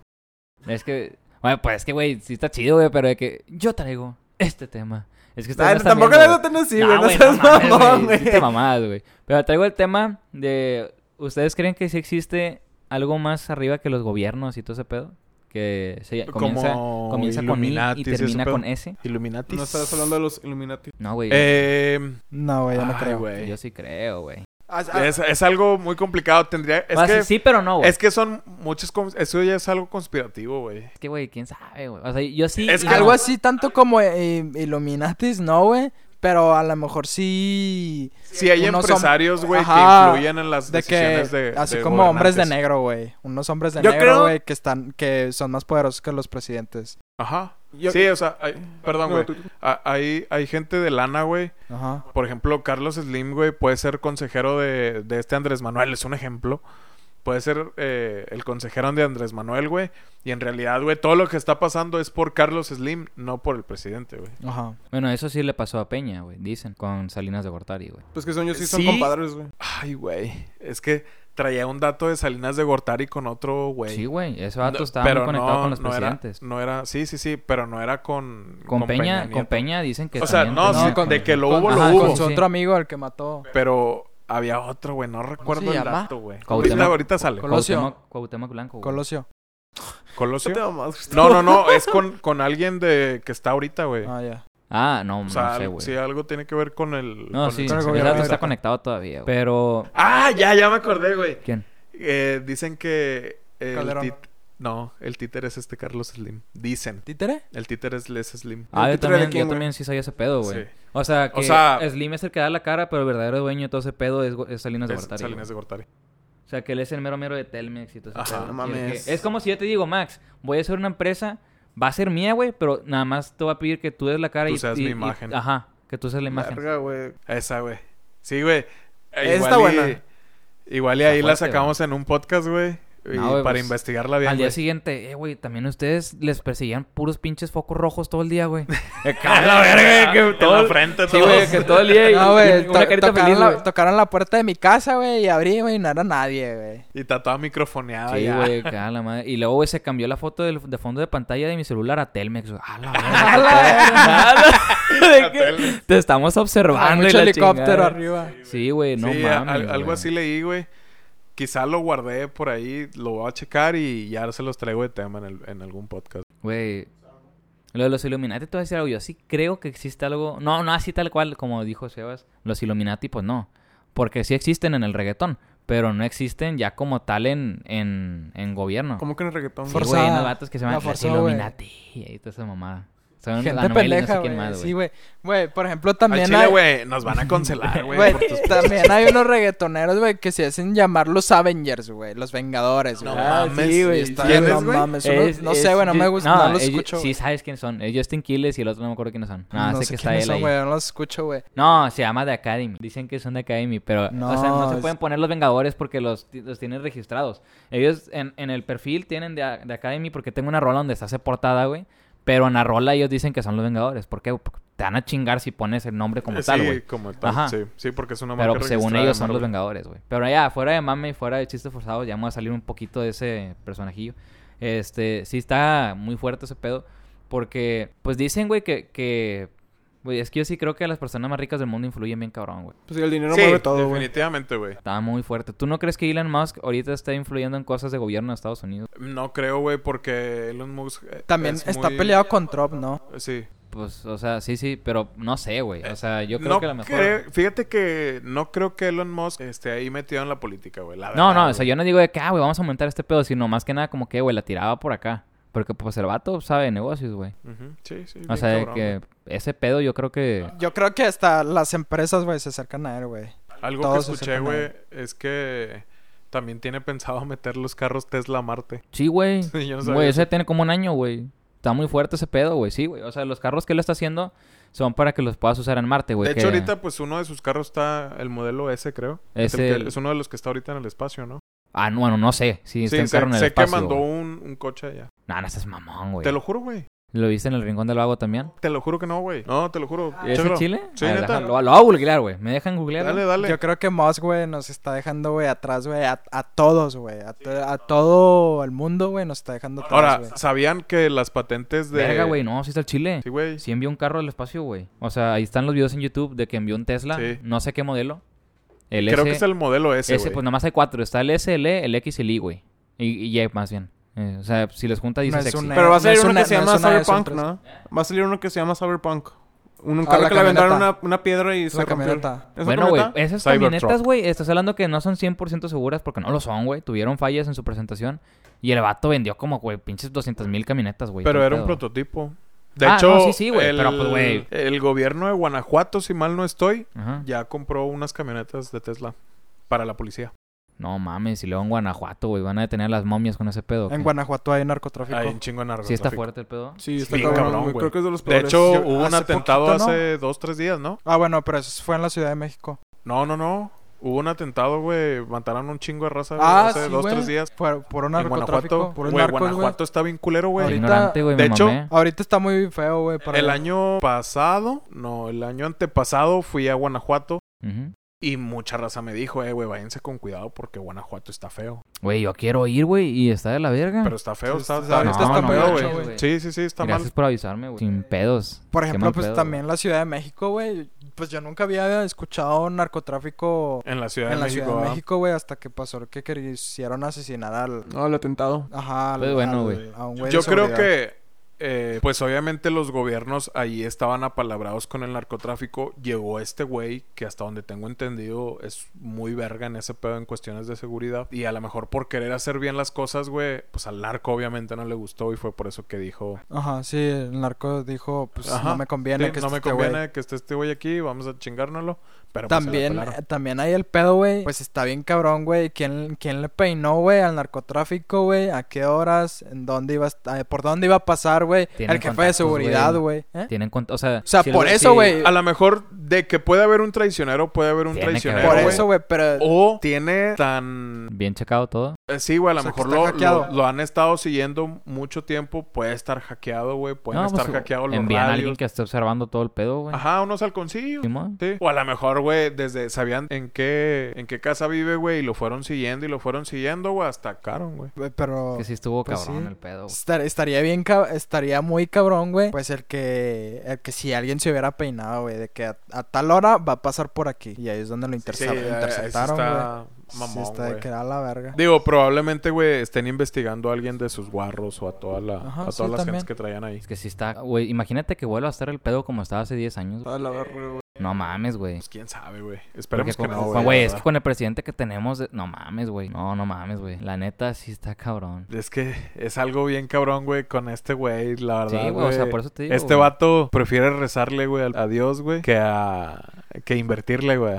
Es que, bueno, pues es que, güey, sí está chido, güey, pero de que yo traigo este tema. Es que Ay, no tampoco güey. tenés así, güey. No, seas mamón, güey, sí te mamadas, güey. Pero traigo el tema de... ¿Ustedes creen que sí existe algo más arriba que los gobiernos y todo ese pedo? Que se comienza, Como comienza con I Illuminatis y termina con S. Illuminati. No estás hablando de los Illuminati. No, güey. Eh, No, güey, yo no creo. güey. yo sí creo, güey. Es, es algo muy complicado. Tendría. Es O sea, que, sí, pero no, güey. es que son muchos. Eso ya es algo conspirativo, güey. Es que, güey, quién sabe, güey. O sea, yo sí... Es no. Algo así tanto como eh, Illuminatis, no, güey. Pero a lo mejor sí. Si hay empresarios, güey, que influyen en las De que. decisiones de. así de como hombres de negro, güey. Unos hombres de Yo negro, creo- güey, que están. que son más poderosos que los presidentes. Ajá. Yo- Sí, o sea, hay- perdón, No, güey. tú- Hay, hay gente de lana, güey. Ajá. Por ejemplo, Carlos Slim, güey, puede ser consejero de, de este Andrés Manuel, es un ejemplo. Puede ser eh, el consejero de Andrés Manuel, güey. Y en realidad, güey, todo lo que está pasando es por Carlos Slim, no por el presidente, güey. Ajá. Bueno, eso sí le pasó a Peña, güey, dicen, con Salinas de Gortari, güey. Pues que son yo sí son Sí. compadres, güey. Ay, güey. Es que traía un dato de Salinas de Gortari con otro, güey. Sí, güey, ese vato No, estaba muy conectado con los no era- presidentes. no era, sí, sí, sí, pero no era con... Con, Peña, con. Peña dicen que O sea, no, sí, con- de que lo Con- hubo, ajá, lo Con hubo. su sí. otro amigo, el que mató. Pero había otro, güey, no recuerdo se el llama? dato, güey. Cuauhtémoc- Ahorita, sale. Colosio. Cuauhtémoc, Cuauhtémoc Blanco, güey. Colosio. ¿Colosio? No. No, no, no, es con, con alguien de que está ahorita, güey. Ah, ya. Ah, no, o sea, no sé, al- güey. sí, algo tiene que ver con el... no, con sí, el con el gobierno está conectado todavía, güey. Pero... Ah, ya, ya me acordé, güey. ¿Quién? Eh, dicen que el Calderón. tit- No, el títer es este Carlos Slim. Dicen. ¿Títere? El títer es Les Slim. Ah, yo también, quién, yo también sí sabía ese pedo, güey. Sí. O sea, que O sea- Slim es el que da la cara, pero el verdadero dueño de todo ese pedo es, es Salinas de Gortari. Salinas de Gortari. O sea, que él es el mero mero de Telmex y todo ese Ajá. pedo. No mames. que- Es como si yo te digo, Max, voy a hacer una empresa, va a ser mía, güey, pero nada más te voy a pedir que tú des la cara Tú y... seas y- mi y- imagen. ajá, que tú seas la imagen. Verga, güey. Esa, güey. Sí, güey. Eh, Esa está y- buena. Igual y ahí la fuerte, sacamos en un podcast, güey. Y No, para pues, investigarla bien, Al día siguiente, eh, güey, también ustedes les perseguían puros pinches focos rojos todo el día, güey. ¡A la verga! Que todo el- la frente Sí, güey, que todo el día y, No, güey. to- tocaron, feliz, la, tocaron la puerta de mi casa, güey, y abrí, güey, y no era nadie, güey. Y está toda microfoneada Sí, güey, la madre. Y luego, güey, se cambió la foto del- de fondo de pantalla de mi celular a Telmex. güey. A la A verga. la ¿De A qué? Telmex. Te estamos Hay observando. y mucho la helicóptero chingada. arriba. Sí, güey, no sí, mames. al- algo así leí, güey. Quizá lo guardé por ahí, lo voy a checar y ya se los traigo de tema en, el- en algún podcast. Güey. Lo de los Illuminati, te voy a decir algo. Yo sí creo que existe algo. No, no así tal cual, como dijo Sebas. Los Illuminati, pues no. Porque sí existen en el reggaetón. Pero no existen ya como tal en, en, en gobierno. ¿Cómo que en el reggaetón? Sí, güey, unos vatos que se llaman La los. Illuminati. Y ahí está esa mamada. Son Gente no pendeja, sé güey. Sí, güey. güey. Güey, por ejemplo, Al también chile, hay... güey, nos van a cancelar, güey. Güey, tus- también hay unos reggaetoneros, güey, que se hacen llamar los Avengers, güey. Los Vengadores, No güey. mames, Sí, güey. ¿y está- no güey? mames. Es- no es- sé, bueno, no me gusta. No, los ellos- escucho. Sí, sabes quién son. Es Justin Quiles y el otro no me acuerdo quiénes son. No, no sé sé que está quiénes él son, ahí. güey. No los escucho, güey. No, se llama The Academy. Dicen que son de Academy, pero No, o sea, no se pueden poner los Vengadores porque los, ti- los tienen registrados. Ellos en, en el perfil tienen de, de Academy porque tengo una rola donde se hace portada, güey. Pero en la rola ellos dicen que son los Vengadores. ¿Por qué? Porque te van a chingar si pones el nombre como Eh, tal, sí, güey. como tal, Ajá. sí. Sí, porque es una Pero marca según ellos son los. Vengadores, güey. Pero ya, fuera de mame y fuera de chistes forzados, ya vamos a salir un poquito de ese personajillo. Este, sí está muy fuerte ese pedo. Porque, pues dicen, güey, que, que... Güey, es que yo sí creo que las personas más ricas del mundo influyen bien cabrón, güey. Pues el dinero Sí, mueve todo, definitivamente, güey. Está muy fuerte. ¿Tú no crees que Elon Musk ahorita está influyendo en cosas de gobierno de Estados Unidos? No creo, güey, porque Elon Musk... eh, También es está muy- peleado con Trump, ¿no? Sí. Pues, o sea, sí, sí, pero no sé, güey. O sea, yo creo no que a lo mejor... creo- fíjate que no creo que Elon Musk esté ahí metido en la política, güey. la No, no, o sea, yo no digo de que, ah, güey, vamos a aumentar este pedo, sino más que nada como que, güey, la tiraba por acá. Porque, pues, el vato sabe de negocios, güey. Sí, sí. O sea, de cabrón, que güey. ese pedo yo creo que... Yo creo que hasta las empresas, güey, se acercan a él, güey. Algo todos que escuché, güey, es que también tiene pensado meter los carros Tesla a Marte. Sí, güey. Sí, yo no sabía Güey, ese tiene como un año, güey. Está muy fuerte ese pedo, güey. Sí, güey. O sea, los carros que él está haciendo son para que los puedas usar en Marte, güey. de hecho, que- ahorita, pues, uno de sus carros está... El modelo S, creo. Es, Es el que- el- es uno de los que está ahorita en el espacio, ¿no? Ah, no, bueno, no sé. Sí, está sí, sé, carro en el sé que mandó güey. un, un coche allá. Nah, no estás mamón, güey. Te lo juro, güey. ¿Lo viste en el Rincón del Vago también? Te lo juro que no, güey. No, te lo juro. ¿Es en Chile? Sí, A ver, neta. Lo, lo voy a googlear, güey. ¿Me dejan googlear? Dale, dale. Yo creo que Musk, güey, nos está dejando, güey, atrás, güey, a, a todos, güey. A, to- a todo el mundo, güey, nos está dejando atrás, Ahora. ¿sabían que las patentes de... Verga, güey. No, sí está el Chile. Sí, güey. Sí envió un carro al espacio, güey. O sea, ahí están los videos en YouTube de que envió un Tesla. Sí. No sé qué modelo. El Creo S, que es el modelo S, ese, güey. pues nomás hay cuatro. Está el S, el E, el X y el Y, güey. Y, y Y más bien. Eh, o sea, si les junta dice No es sexy. una- Pero va a salir uno una- que se no llama Cyberpunk, ¿no? Va a salir uno que se llama Cyberpunk. Un, un Ah, carro la que le aventaron una, una piedra y se camioneta. ¿Esa Bueno, güey, esas Cybertruck. camionetas, güey, estás hablando que no son 100% seguras porque no lo son, güey. Tuvieron fallas en su presentación. Y el vato vendió como, güey, pinches 200 mil camionetas, güey. Pero era un prototipo. De Ah, hecho, no, sí, sí, güey, el, pero, pues, güey. el gobierno de Guanajuato, si mal no estoy, Ajá. ya compró unas camionetas de Tesla para la policía. No mames, y luego en Guanajuato, güey, van a detener a las momias con ese pedo. En. Guanajuato hay narcotráfico. Hay un chingo de Sí narcotráfico. está fuerte el pedo. Sí, está Bien cabrón, cabrón, güey. Creo que es de los De peores. hecho, Yo- hubo un hace atentado poquito, ¿no? hace dos, tres días, ¿no? Ah, bueno, pero eso fue en la Ciudad de México. No, no, no. Hubo un atentado, güey. Mataron un chingo de raza Ah, hace sí, dos, güey. tres días. Por, por un En narcotráfico. Guanajuato. Por un Güey, narcos, güey. Guanajuato está bien culero, güey. Ahorita- ignorante, güey, de hecho, mamé. Ahorita está muy feo, güey. para- El año pasado, no, el año antepasado fui a Guanajuato y mucha raza me dijo, eh, güey, váyanse con cuidado porque Guanajuato está feo. Güey, yo quiero ir, güey, y está de la verga. Pero está feo, Sí, está, está- está, ahorita está no, feo, no, güey. Sí, sí, sí, está Gracias mal. por avisarme, güey. Sin pedos. Por ejemplo, pues pedo, también la Ciudad de México, güey. Pues yo nunca había escuchado narcotráfico En la Ciudad en de la México. Ciudad de. México, güey, hasta que pasó que quisieron asesinar al... No, el atentado. Ajá, al, Pues bueno, al- güey. a un güey de Yo creo que, eh, pues obviamente los gobiernos ahí estaban apalabrados con el narcotráfico. Llegó este güey que hasta donde tengo entendido es muy verga en ese pedo en cuestiones de seguridad. Y a lo mejor por querer hacer bien las cosas, güey, pues al narco obviamente no le gustó y fue por eso que dijo... Ajá, sí, el narco dijo, pues Ajá, no me conviene "Sí, que no esté me este güey". conviene que esté este güey aquí, vamos a chingárnoslo. Pero pues, También, eh, también hay el pedo, güey. Pues está bien cabrón, güey. ¿Quién, ¿Quién le peinó, güey, al narcotráfico, güey? ¿A qué horas? ¿En dónde iba a eh, ¿Por dónde iba a pasar, güey? El jefe de seguridad, güey. ¿Eh? Tienen o sea, O sea, si por eso, güey. A lo mejor de que puede haber un traicionero, puede haber un Tiene traicionero, Por eso, güey, pero... O tiene tan Bien checado todo. Eh, Sí, güey, a lo O sea, que mejor lo, lo, lo han estado siguiendo mucho tiempo. Puede estar hackeado, güey. Pueden No, estar pues, hackeados los Envían a alguien que esté observando todo el pedo, güey. Ajá, unos halconcillos. Sí. O a lo mejor, güey, desde sabían en qué en qué casa vive, güey, y lo fueron siguiendo y lo fueron siguiendo, güey, hasta caron, güey. Pero... Que sí estuvo Pues cabrón sí. el pedo, güey. estar- estaría bien, cab- estaría muy cabrón, güey. Pues el que, el que si alguien se hubiera peinado, güey, de que a, a tal hora va a pasar por aquí. Y ahí es donde lo interce- Sí, interceptaron, güey. está Sí, mamón, está de que da la verga. Digo, probablemente, güey, estén investigando a alguien de sus guarros o a toda la, Ajá, a todas sí, las también. gentes que traían ahí. Es que sí está, güey, imagínate que vuelva a estar el pedo como estaba hace 10 años. güey. A la verga, güey. No mames, güey. Pues quién sabe, güey. Esperemos Porque que con- no, güey. Güey, es que con el presidente que tenemos... de- No mames, güey. No, no mames, güey. La neta sí está cabrón. Es que es algo bien cabrón, güey, con este güey, la verdad, Sí, güey. O sea, por eso te digo, Este güey. vato prefiere rezarle, güey, a Dios, güey, que a... que invertirle, güey.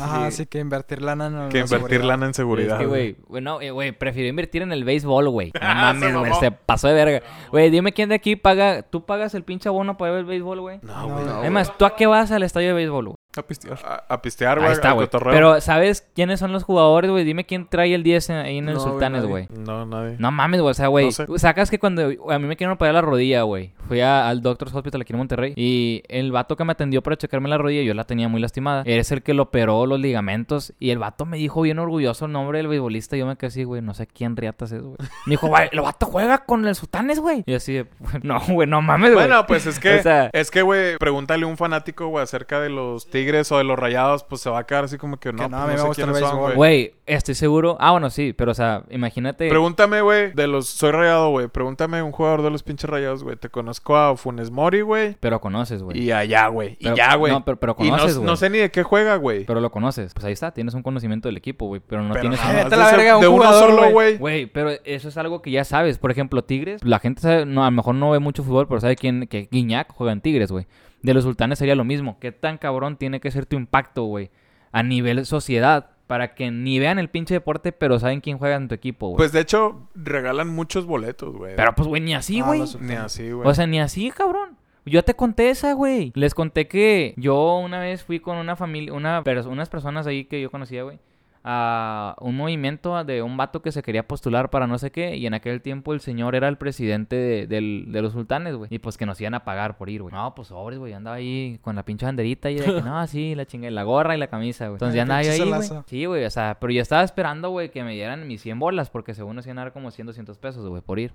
Ajá, sí que invertir lana en Que la invertir seguridad. lana en seguridad. Es que, güey, güey, no, eh, güey, prefirió invertir en el béisbol, güey. No mames, güey, se pasó de verga. Güey, dime quién de aquí paga, tú pagas el pinche abono para ver el béisbol, güey. No, güey. No, Además, ¿tú a qué vas al estadio de béisbol, güey? A pistear. A, a pistear, güey, Ahí está, güey. Pero, ¿sabes quiénes son los jugadores, güey? Dime quién trae el 10 en- ahí en el Sultanes, güey. No, nadie. No mames, güey. O sea, güey. No sé. Sacas que cuando a mí me quieren operar la rodilla, güey. Fui a- al Doctor's Hospital aquí en Monterrey. Y el vato que me atendió para checarme la rodilla, yo la tenía muy lastimada. Eres el que lo operó los ligamentos. Y el vato me dijo bien orgulloso el nombre del beisbolista. Yo me quedé así, güey. No sé quién riatas es, güey. Me dijo, güey, el vato juega con el Sultanes, güey. Y así, de, no, güey, no mames, güey. Bueno, pues es que, O sea- es que, güey, pregúntale a un fanático, güey, acerca de los Tigres o de los Rayados, pues se va a quedar así como que no, Que no, pues, mí me sé quiénes son. Güey, estoy seguro. Ah, bueno, sí. Pero, o sea, imagínate. Pregúntame, güey, de los... Soy rayado, güey. Pregúntame un jugador de los pinches rayados, güey. Te conozco a Funes Mori, güey. Pero conoces, güey. Y allá, güey. Y ya, güey. no, pero- no- conoces, no, güey. sé ni de qué juega, güey. Pero lo conoces. Pues ahí está. Tienes un conocimiento del equipo, güey. Pero no Pero tienes... nada de la verga, un de uno jugador, solo, güey. güey. Güey, pero eso es algo que ya sabes. Por ejemplo, Tigres, la gente sabe, no, a lo mejor no ve mucho fútbol, pero sabe quién, que Guiñac juega en Tigres, güey. De los sultanes sería lo mismo. ¿Qué tan cabrón tiene que ser tu impacto, güey? A nivel sociedad. Para que ni vean el pinche deporte, pero saben quién juega en tu equipo, güey. Pues de hecho, regalan muchos boletos, güey. pero pues, güey, ni así, Ah, güey. los- Ni así, güey. O sea, ni así, cabrón. Yo te conté esa, güey. Les conté que yo una vez fui con una familia, una, pers- unas personas ahí que yo conocía, güey, a un movimiento de un vato que se quería postular para no sé qué. Y en aquel tiempo el señor era el presidente de, los sultanes, güey. Y pues que nos iban a pagar por ir, güey. No, pues sobres, güey. Andaba ahí con la pinche banderita y de que no, sí, la chingue, la gorra y la camisa, güey. Entonces ya andaba yo ahí, güey. Sí, güey, o sea, pero yo estaba esperando, güey, que me dieran mis 100 bolas. Porque según nos iban a dar como 100, 200 pesos, güey, por ir.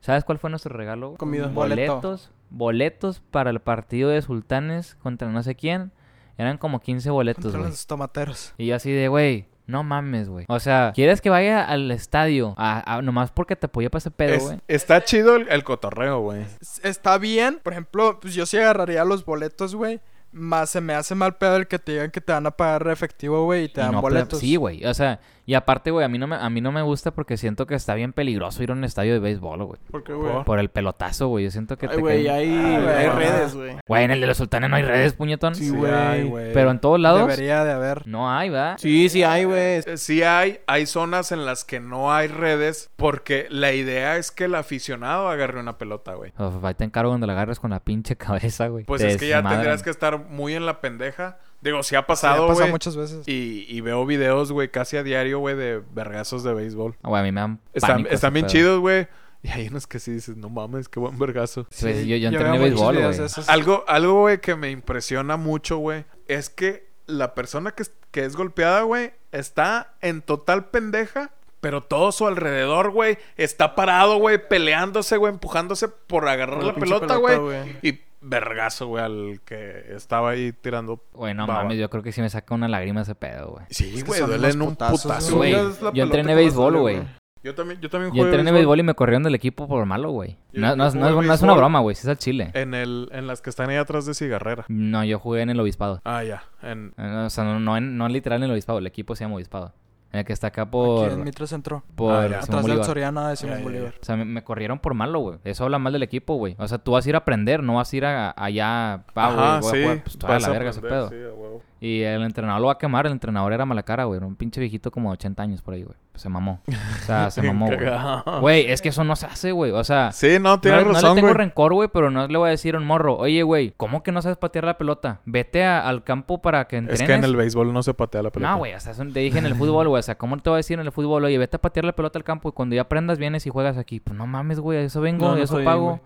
¿Sabes cuál fue nuestro regalo? Comida. Boleto. Boletos, boletos para el partido de Sultanes contra no sé quién. Eran como 15 boletos, güey. los tomateros. Y yo así de, güey, no mames, güey. O sea, ¿quieres que vaya al estadio a, a- nomás porque te apoyé para ese pedo, Es- güey? está chido el, el cotorreo, güey. Está bien. Por ejemplo, pues yo sí agarraría los boletos, güey. Más se me hace mal pedo el que te digan que te van a pagar efectivo, güey, y te Y dan no, boletos. Sí, güey. O sea, y aparte, güey, a mí no me a mí no me gusta porque siento que está bien peligroso ir a un estadio de béisbol, güey. ¿Por qué, güey? Por el pelotazo, güey. Yo siento que Ay, te güey, caen- hay, Ay, güey, hay redes, güey. Güey, en el de los sultanes no hay redes, puñetón. Sí, Sí, güey. hay, güey. Pero en todos lados Debería de haber. no hay, ¿verdad? Sí, sí hay, güey. Eh, Sí hay, hay zonas en las que no hay redes porque la idea es que el aficionado agarre una pelota, güey. Uf, ahí te encargo donde la agarres con la pinche cabeza, güey. Pues Te es que ya desmadran. tendrías que estar muy en la pendeja. Digo, sí ha Sí, ha pasado, pasado muchas veces. y, y veo videos, güey, casi a diario, güey, de vergazos de béisbol. Ah, Güey, a mí me dan Están, bien pedo. chidos, güey. Y hay unos que sí dices, no mames, qué buen vergazo. Pues yo, yo entrené béisbol, güey. Algo, algo, güey, que me impresiona mucho, güey, es que la persona que, es- que es golpeada, güey, está en total pendeja, pero todo su alrededor, güey, está parado, güey, peleándose, güey, empujándose por agarrar la, la pelota, güey. Y vergazo, güey, al que estaba ahí tirando. Güey, no baba. mames, yo creo que sí me saca una lágrima ese pedo, güey. Sí, güey, duele en un putazo. Güey, yo entrené béisbol, güey. Yo también, yo también Yo jugué entrené béisbol y me corrieron del equipo por malo, güey. Yo- No, yo no, es- no es, jugué no es una broma, güey. Si es al chile. En, el, en las que están ahí atrás de Cigarrera. No, yo jugué en el obispado. Ah, ya. En, Eh, O sea, no, no, en- no literal en el obispado. El equipo se llama obispado. El que está acá por... Aquí en Mitro Centro. por Ah, Atrás del. Soriana de Simón Bolívar. O sea, me, me corrieron por malo, güey. Eso habla mal del equipo, güey. O sea, tú vas a ir a aprender, no vas a ir a- allá... Pa, güey, Ajá, voy a sí. jugar, Pues la verga ese aprender, pedo. sí. Y el entrenador lo va a quemar. El entrenador era mala cara, güey. Era un pinche viejito como de 80 años por ahí, güey. Se mamó. O sea, se mamó, güey. Güey, es que eso no se hace, güey. O sea... Sí, no, No, tienes no le razón, tengo güey. rencor, güey, pero no le voy a decir a un morro, oye, güey, ¿cómo que no sabes patear la pelota? Vete a- al campo para que entrenes. Es que en el béisbol no se patea la pelota. No, güey, o sea, eso te dije en el fútbol, güey, o sea, ¿cómo te voy a decir en el fútbol? Oye, vete a patear la pelota al campo y cuando ya aprendas vienes y juegas aquí. Pues no mames, güey, a eso vengo, No, eso pago. güey.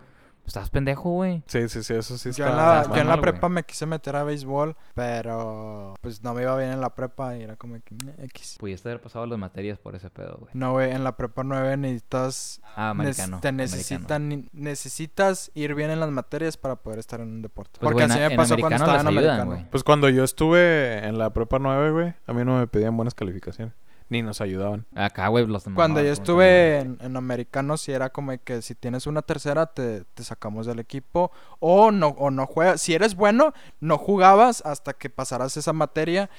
Estás pendejo, güey. Sí, sí, sí, eso sí Yo está... en la, yo en la prepa me quise meter a béisbol, pero pues no me iba bien en la prepa y era como que "Eh, X. Pudiste haber pasado las materias por ese pedo, güey. No, güey, en la prepa 9 necesitas... Ah, americano. te americano. necesitan, necesitas ir bien en las materias para poder estar en un deporte. Pues, Porque güey, así en- me pasó cuando estaba en ayudan, americano. güey. Pues cuando yo estuve en la prepa 9, güey, a mí no me pedían buenas calificaciones. Ni nos ayudaban. Acá, güey, los Cuando yo estuve en, en americanos, sí era como que si tienes una tercera, te, te sacamos del equipo. O no, o no juegas. Si eres bueno, no jugabas hasta que pasaras esa materia.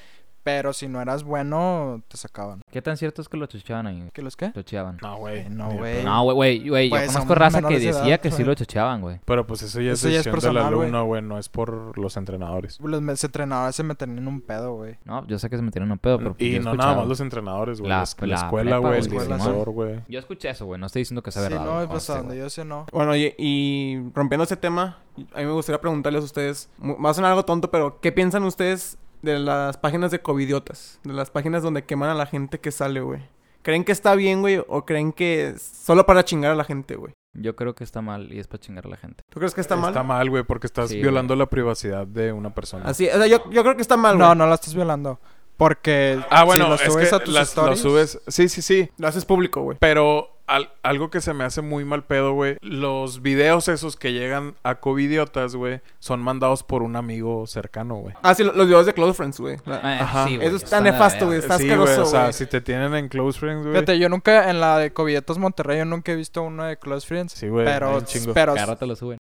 Pero si no eras bueno, te sacaban. ¿Qué tan cierto es que lo chocheaban ahí? ¿Qué los qué? Chocheaban. No, güey. No, güey. No, güey, güey, güey. Yo Pues, conozco raza que decía edad, que sí güey. lo chocheaban, güey. Pero pues eso ya es Eso ya es decisión del alumno, güey. No es por los entrenadores. Los entrenadores se meten en un pedo, güey. No, yo sé que se metieron en un pedo, pero pues, y no nada más los entrenadores, güey. La- La, la la escuela, güey. El profesor, güey. Yo escuché eso, güey. No estoy diciendo que sea Sí, verdad. no, conste, a donde güey. yo sé no. Bueno, y, y rompiendo ese tema, a mí me gustaría preguntarles a ustedes, va a sonar algo tonto, pero ¿qué piensan ustedes de las páginas de covidiotas? De las páginas donde queman a la gente que sale, güey. ¿Creen que está bien, güey? ¿O creen que es solo para chingar a la gente, güey? Yo creo que está mal y es para chingar a la gente. ¿Tú crees que está mal? Está mal, güey, porque estás Sí, violando la privacidad de una persona. Así, o sea, yo, yo creo que está mal, güey. No, no la estás violando. Porque Ah, bueno, si lo es subes que a tus las, lo stories, subes... Sí, sí, sí. Lo haces público, güey. Pero al- algo que se me hace muy mal pedo, güey. Los videos esos que llegan a covidiotas, güey, son mandados por un amigo cercano, güey. Ah, sí, lo- los videos de Close Friends, güey. Ah, Ajá. sí, güey, Eso está la nefasto, güey. Está Sí, güey, o sea, si te tienen en close friends, güey. Fíjate, yo nunca en la de Covilletos Monterrey, yo nunca he visto uno de Close Friends. Sí, güey. pero, chingo. pero, rato lo suben.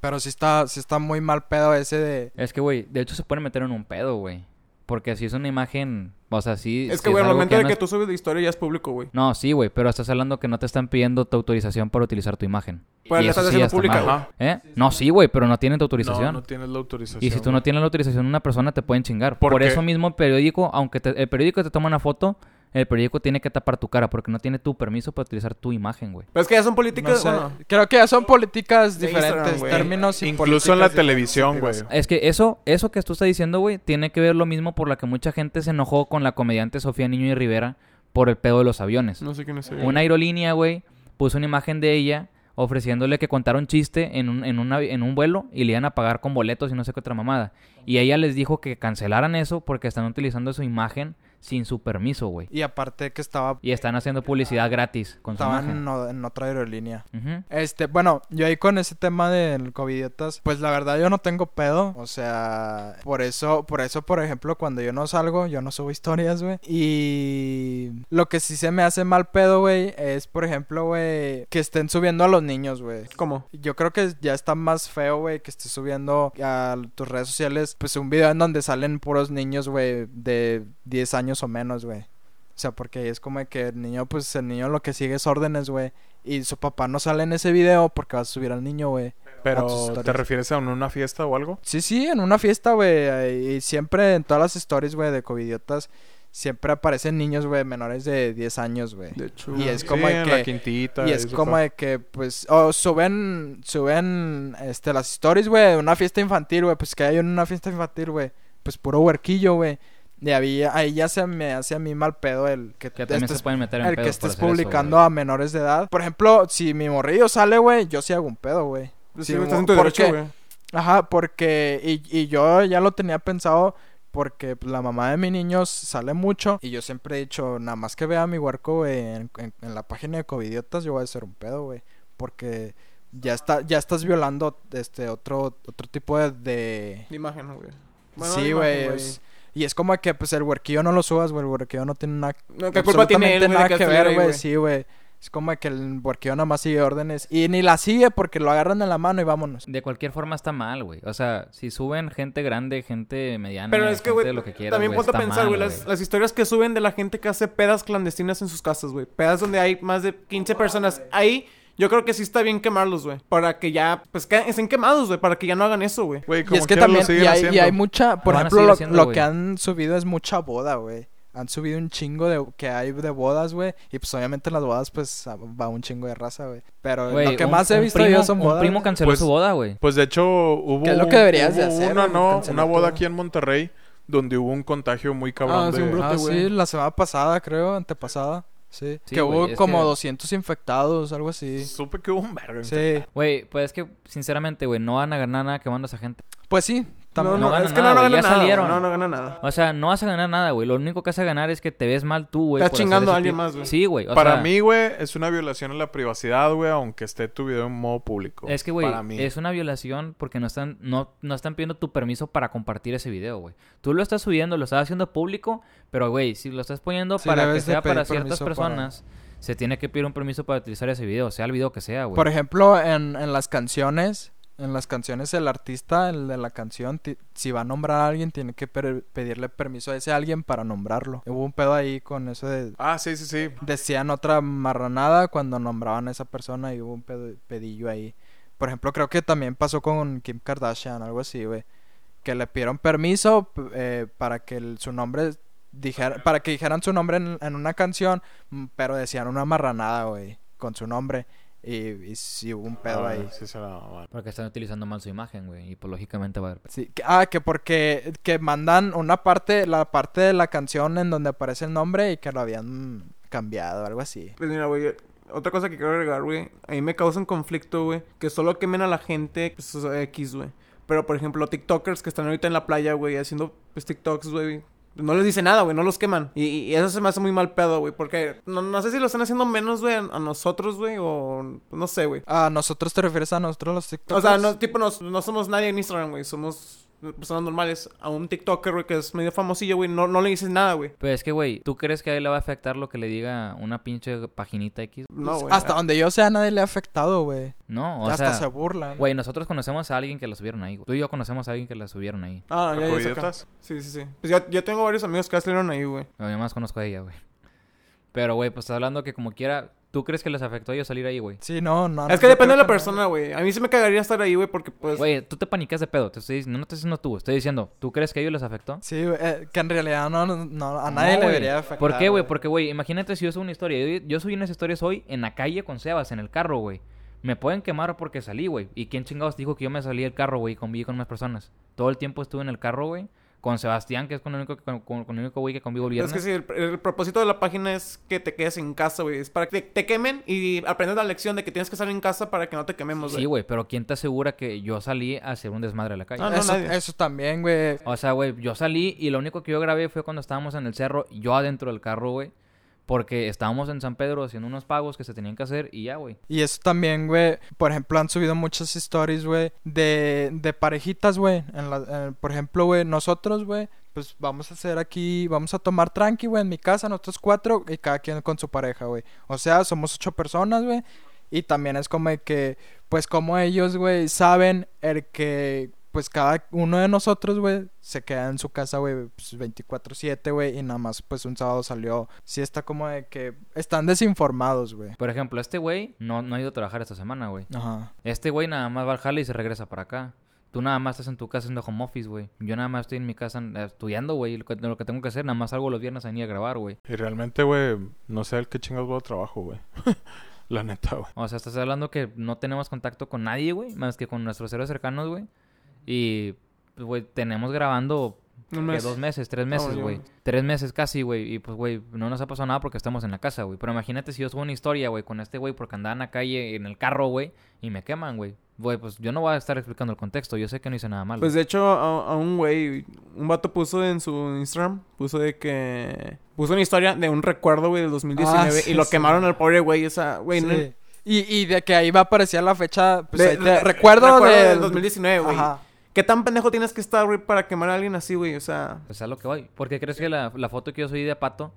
pero sí está, sí está muy mal pedo ese de... Es que, güey, de hecho se pueden meter en un pedo, güey. Porque así es una imagen... O sea, sí... Es que, güey, al momento de no que es- tú subes de historia ya es público, güey. No, sí, güey, pero estás hablando que no te están pidiendo tu autorización para utilizar tu imagen. Pues la estás sí haciendo pública. ¿Eh? No, sí, güey, pero no tienen tu No, autorización. no tienes la autorización. Y si tú no tienes la autorización de una persona, te pueden chingar. ¿Por Por, qué? eso mismo el periódico, aunque te- el periódico te toma una foto, el periódico tiene que tapar tu cara porque no tiene tu permiso para utilizar tu imagen, güey. Pero es que ya son no políticas, sé, bueno. Creo que ya son políticas diferentes, términos y Incluso en la televisión, güey. Es que eso, eso que tú estás diciendo, güey, tiene que ver lo mismo por la que mucha gente se enojó con la comediante Sofía Niño y Rivera por el pedo de los aviones. No sé quién es ella. Una aerolínea, güey, puso una imagen de ella ofreciéndole que contara un chiste en un, en, un avi- en un vuelo y le iban a pagar con boletos y no sé qué otra mamada. Y ella les dijo que cancelaran eso porque están utilizando su imagen sin su permiso, güey. Y aparte que estaba, Y están haciendo publicidad gratis con su estaba imagen. en, en otra aerolínea. Este, bueno, yo ahí con ese tema del covidiotas, pues la verdad yo no tengo pedo, o sea, por eso, por eso, por ejemplo, cuando yo no salgo, yo no subo historias, güey. Y lo que sí se me hace mal pedo, güey, es, por ejemplo, güey, que estén subiendo a los niños, güey. ¿Cómo? Yo creo que ya está más feo, güey, que estés subiendo a tus redes sociales, pues un video en donde salen puros niños, güey, de 10 años o menos, güey. O sea, porque es como que el niño, pues el niño lo que sigue es órdenes, güey. Y su papá no sale en ese video porque va a subir al niño, güey. Pero. ¿te refieres a una fiesta o algo? Sí, sí, en una fiesta, güey. Y siempre en todas las stories, güey, de covidiotas, siempre aparecen niños, güey, menores de 10 años, güey. De hecho. Y es Sí, como de en que- la quintita. Y es eso como fue. de que, pues, o suben, suben, este, las stories, güey, de una fiesta infantil, güey, pues que hay en una fiesta infantil, güey, pues puro huerquillo, güey. Y había, ahí ya se me hace a mí mal pedo el que, Que estés, se pueden meter en el que estés eso, publicando a menores de edad. Por ejemplo, si mi morrillo sale, güey, yo sí hago un pedo, güey. Sí, Sí, mo- estás en tu ¿por derecho, qué? güey. Ajá, porque, y, y yo ya lo tenía pensado porque pues, la mamá de mi niño sale mucho y yo siempre he dicho, nada más que vea a mi huerco, güey, en, en- en la página de Covidiotas, yo voy a hacer un pedo, güey, porque ya está, ya estás violando este otro, otro tipo de, de... De imagen, güey. Bueno, sí, güey, es- y es como que pues el huerquillo no lo subas, güey, el huerquillo no tiene nada, No, ¿Qué culpa tiene él, nada que ver, güey, sí, güey. Es como que el huerquillo nada más sigue órdenes y ni la sigue porque lo agarran en la mano y vámonos. De cualquier forma está mal, güey. O sea, si suben gente grande, gente mediana, Pero es que, gente güey, de lo que quieras, también ponte a pensar, güey, las, las historias que suben de la gente que hace pedas clandestinas en sus casas, güey. Pedas donde hay más de 15 personas. Ahí yo creo que sí está bien quemarlos, güey. Para que ya, pues, que estén quemados, güey. Para que ya no hagan eso, güey. Y es que también, y hay, y hay mucha, por ejemplo, lo, haciendo, lo güey. que han subido es mucha boda, güey. Han subido un chingo de que hay de bodas, güey. Y pues obviamente en las bodas, pues va un chingo de raza, güey. Pero lo que un- más he visto primo- yo son bodas. Un primo canceló Pues- su boda, güey. Pues de hecho hubo, ¿Qué es lo que deberías de hacer, una, no, una boda todo. aquí en Monterrey donde hubo un contagio muy cabrón Ah, sí, un de... brote. Ah, güey. sí, la semana pasada, creo, antepasada. Sí. Sí, que hubo como que- 200 infectados, algo así. Supe que hubo un verga. Sí. Güey, pues es que, sinceramente, güey, no van a ganar nada quemando a esa gente. Pues sí, también. no, no gana es que nada, no, no gana ya nada. salieron. No, no gana nada. O sea, no vas a ganar nada, güey. Lo único que vas a ganar es que te ves mal tú, güey. Estás chingando a alguien tipo- más, güey. Sí, güey. Para sea, mí, güey, es una violación a la privacidad, güey, aunque esté tu video en modo público. Es que, güey, Para mí. es una violación porque no están, no, no están pidiendo tu permiso para compartir ese video, güey. Tú lo estás subiendo, lo estás haciendo público, pero, güey, si lo estás poniendo Sí, para que sea para ciertas para- personas, se tiene que pedir un permiso para utilizar ese video, sea el video que sea, güey. Por ejemplo, en, en las canciones, en las canciones el artista, el de la canción, si va a nombrar a alguien, tiene que per- pedirle permiso a ese alguien para nombrarlo. Hubo un pedo ahí con eso de... Ah, sí, sí, sí. Decían otra marranada cuando nombraban a esa persona y hubo un pedo- pedillo ahí. Por ejemplo, creo que también pasó con Kim Kardashian, algo así, güey. Que le pidieron permiso eh, para que el- su nombre dijera, para que dijeran su nombre en, en una canción, pero decían una marranada, güey, con su nombre. Y, y sí hubo un pedo Ah, ahí. Sí, se la. Porque están utilizando mal su imagen, güey. Y pues lógicamente va a haber... Sí, que- ah, que porque que mandan una parte, la parte de la canción en donde aparece el nombre y que lo habían cambiado, algo así. Pues mira, güey, otra cosa que quiero agregar, güey. A mí me causa un conflicto, güey. Que solo quemen a la gente pues, X, güey. Pero, por ejemplo, TikTokers que están ahorita en la playa, güey, haciendo pues, TikToks, güey. No les dice nada, güey, no los queman. Y, y eso se me hace muy mal pedo, güey. Porque no, no sé si lo están haciendo menos, güey, a, nosotros, güey, o no sé, güey. ¿A nosotros te refieres a nosotros los TikTokers? O sea, no, tipo, nos- no somos nadie en Instagram, güey. Somos personas normales. A un TikToker, güey, que es medio famosillo, güey, no, no le dices nada, güey. Pero es que, güey, ¿tú crees que a él le va a afectar lo que le diga una pinche paginita X? No, güey. Hasta donde yo sé, a nadie le ha afectado, güey. No, o Hasta sea... se burlan. Güey, nosotros conocemos a alguien que la subieron ahí, güey. Tú y yo conocemos a alguien que la subieron ahí. Ah, ya, ya. Sí, sí, sí. Pues yo, yo tengo varios amigos que ya salieron ahí, güey. Yo más conozco a ella, güey. Pero, güey, pues estás hablando que como quiera... ¿Tú crees que les afectó a ellos salir ahí, güey? Sí, no, no. Es que depende de la persona, güey. A mí sí me cagaría estar ahí, güey, porque pues... Güey, tú te panicas de pedo. Te estoy diciendo, no te estoy diciendo tú. Estoy diciendo, ¿tú crees que a ellos les afectó? Sí, güey, eh, que en realidad no, no a nadie No, le debería afectar. ¿Por qué, güey? Porque, güey, imagínate si yo subo una historia. Yo, yo subí unas historias hoy en la calle con Sebas, en el carro, güey. Me pueden quemar porque salí, güey. ¿Y quién chingados dijo que yo me salí del carro, güey, y conviví con más personas? Todo el tiempo estuve en el carro, güey. Con Sebastián, que es con el único, con, con- con el único güey que convivo el Pero viernes. es que sí, el, el propósito de la página es que te quedes en casa, güey. Es para que te, te quemen y aprendas la lección de que tienes que estar en casa para que no te quememos, güey. Sí, güey, pero ¿quién te asegura que yo salí a hacer un desmadre a la calle? Ah, no, eso, nadie. eso también, güey. O sea, güey, yo salí y lo único que yo grabé fue cuando estábamos en el cerro, yo adentro del carro, güey. Porque estábamos en San Pedro haciendo unos pagos que se tenían que hacer y ya, güey. Y eso también, güey. Por ejemplo, han subido muchas stories, güey, de, de parejitas, güey. Por ejemplo, güey, nosotros, güey, pues vamos a hacer aquí, vamos a tomar tranqui, güey, en mi casa, nosotros cuatro, y cada quien con su pareja, güey. O sea, somos ocho personas, güey. Y también es como que, pues como ellos, güey, saben el que, pues cada uno de nosotros, güey, se queda en su casa, güey, pues 24/7, güey, y nada más, pues un sábado salió. Sí está como de que están desinformados, güey. Por ejemplo, este güey no, no ha ido a trabajar esta semana, güey. Ajá. Este güey nada más va al jale y se regresa para acá. Tú nada más estás en tu casa haciendo home office, güey. Yo nada más estoy en mi casa eh, estudiando, güey. Lo que, lo que tengo que hacer, nada más salgo los viernes a venir a grabar, güey. Y realmente, güey, no sé el qué chingados voy a trabajo, güey. La neta, güey. O sea, estás hablando que no tenemos contacto con nadie, güey. Más que con nuestros héroes cercanos, güey. Y, pues, güey, tenemos grabando Un que mes. dos meses, tres meses, güey. Tres meses casi, güey. Y pues, güey, no nos ha pasado nada porque estamos en la casa, güey. Pero imagínate si yo subo una historia, güey, con este güey porque andaba en la calle, en el carro, güey, y me queman, güey. Güey, pues yo no voy a estar explicando el contexto. Yo sé que no hice nada malo. Pues de hecho, a, a un güey, un vato puso en su Instagram, puso de que... Puso una historia de un recuerdo, güey, del 2019 Ah, sí, y lo sí. quemaron al pobre güey, esa, güey. no-. Y, y de que ahí va a aparecer la fecha, pues de- te- de- recuerdo, del del 2019, güey. ¿Qué tan pendejo tienes que estar, güey, para quemar a alguien así, güey? O sea... Pues a lo que voy. ¿Por qué crees que la, la foto que yo subí de Pato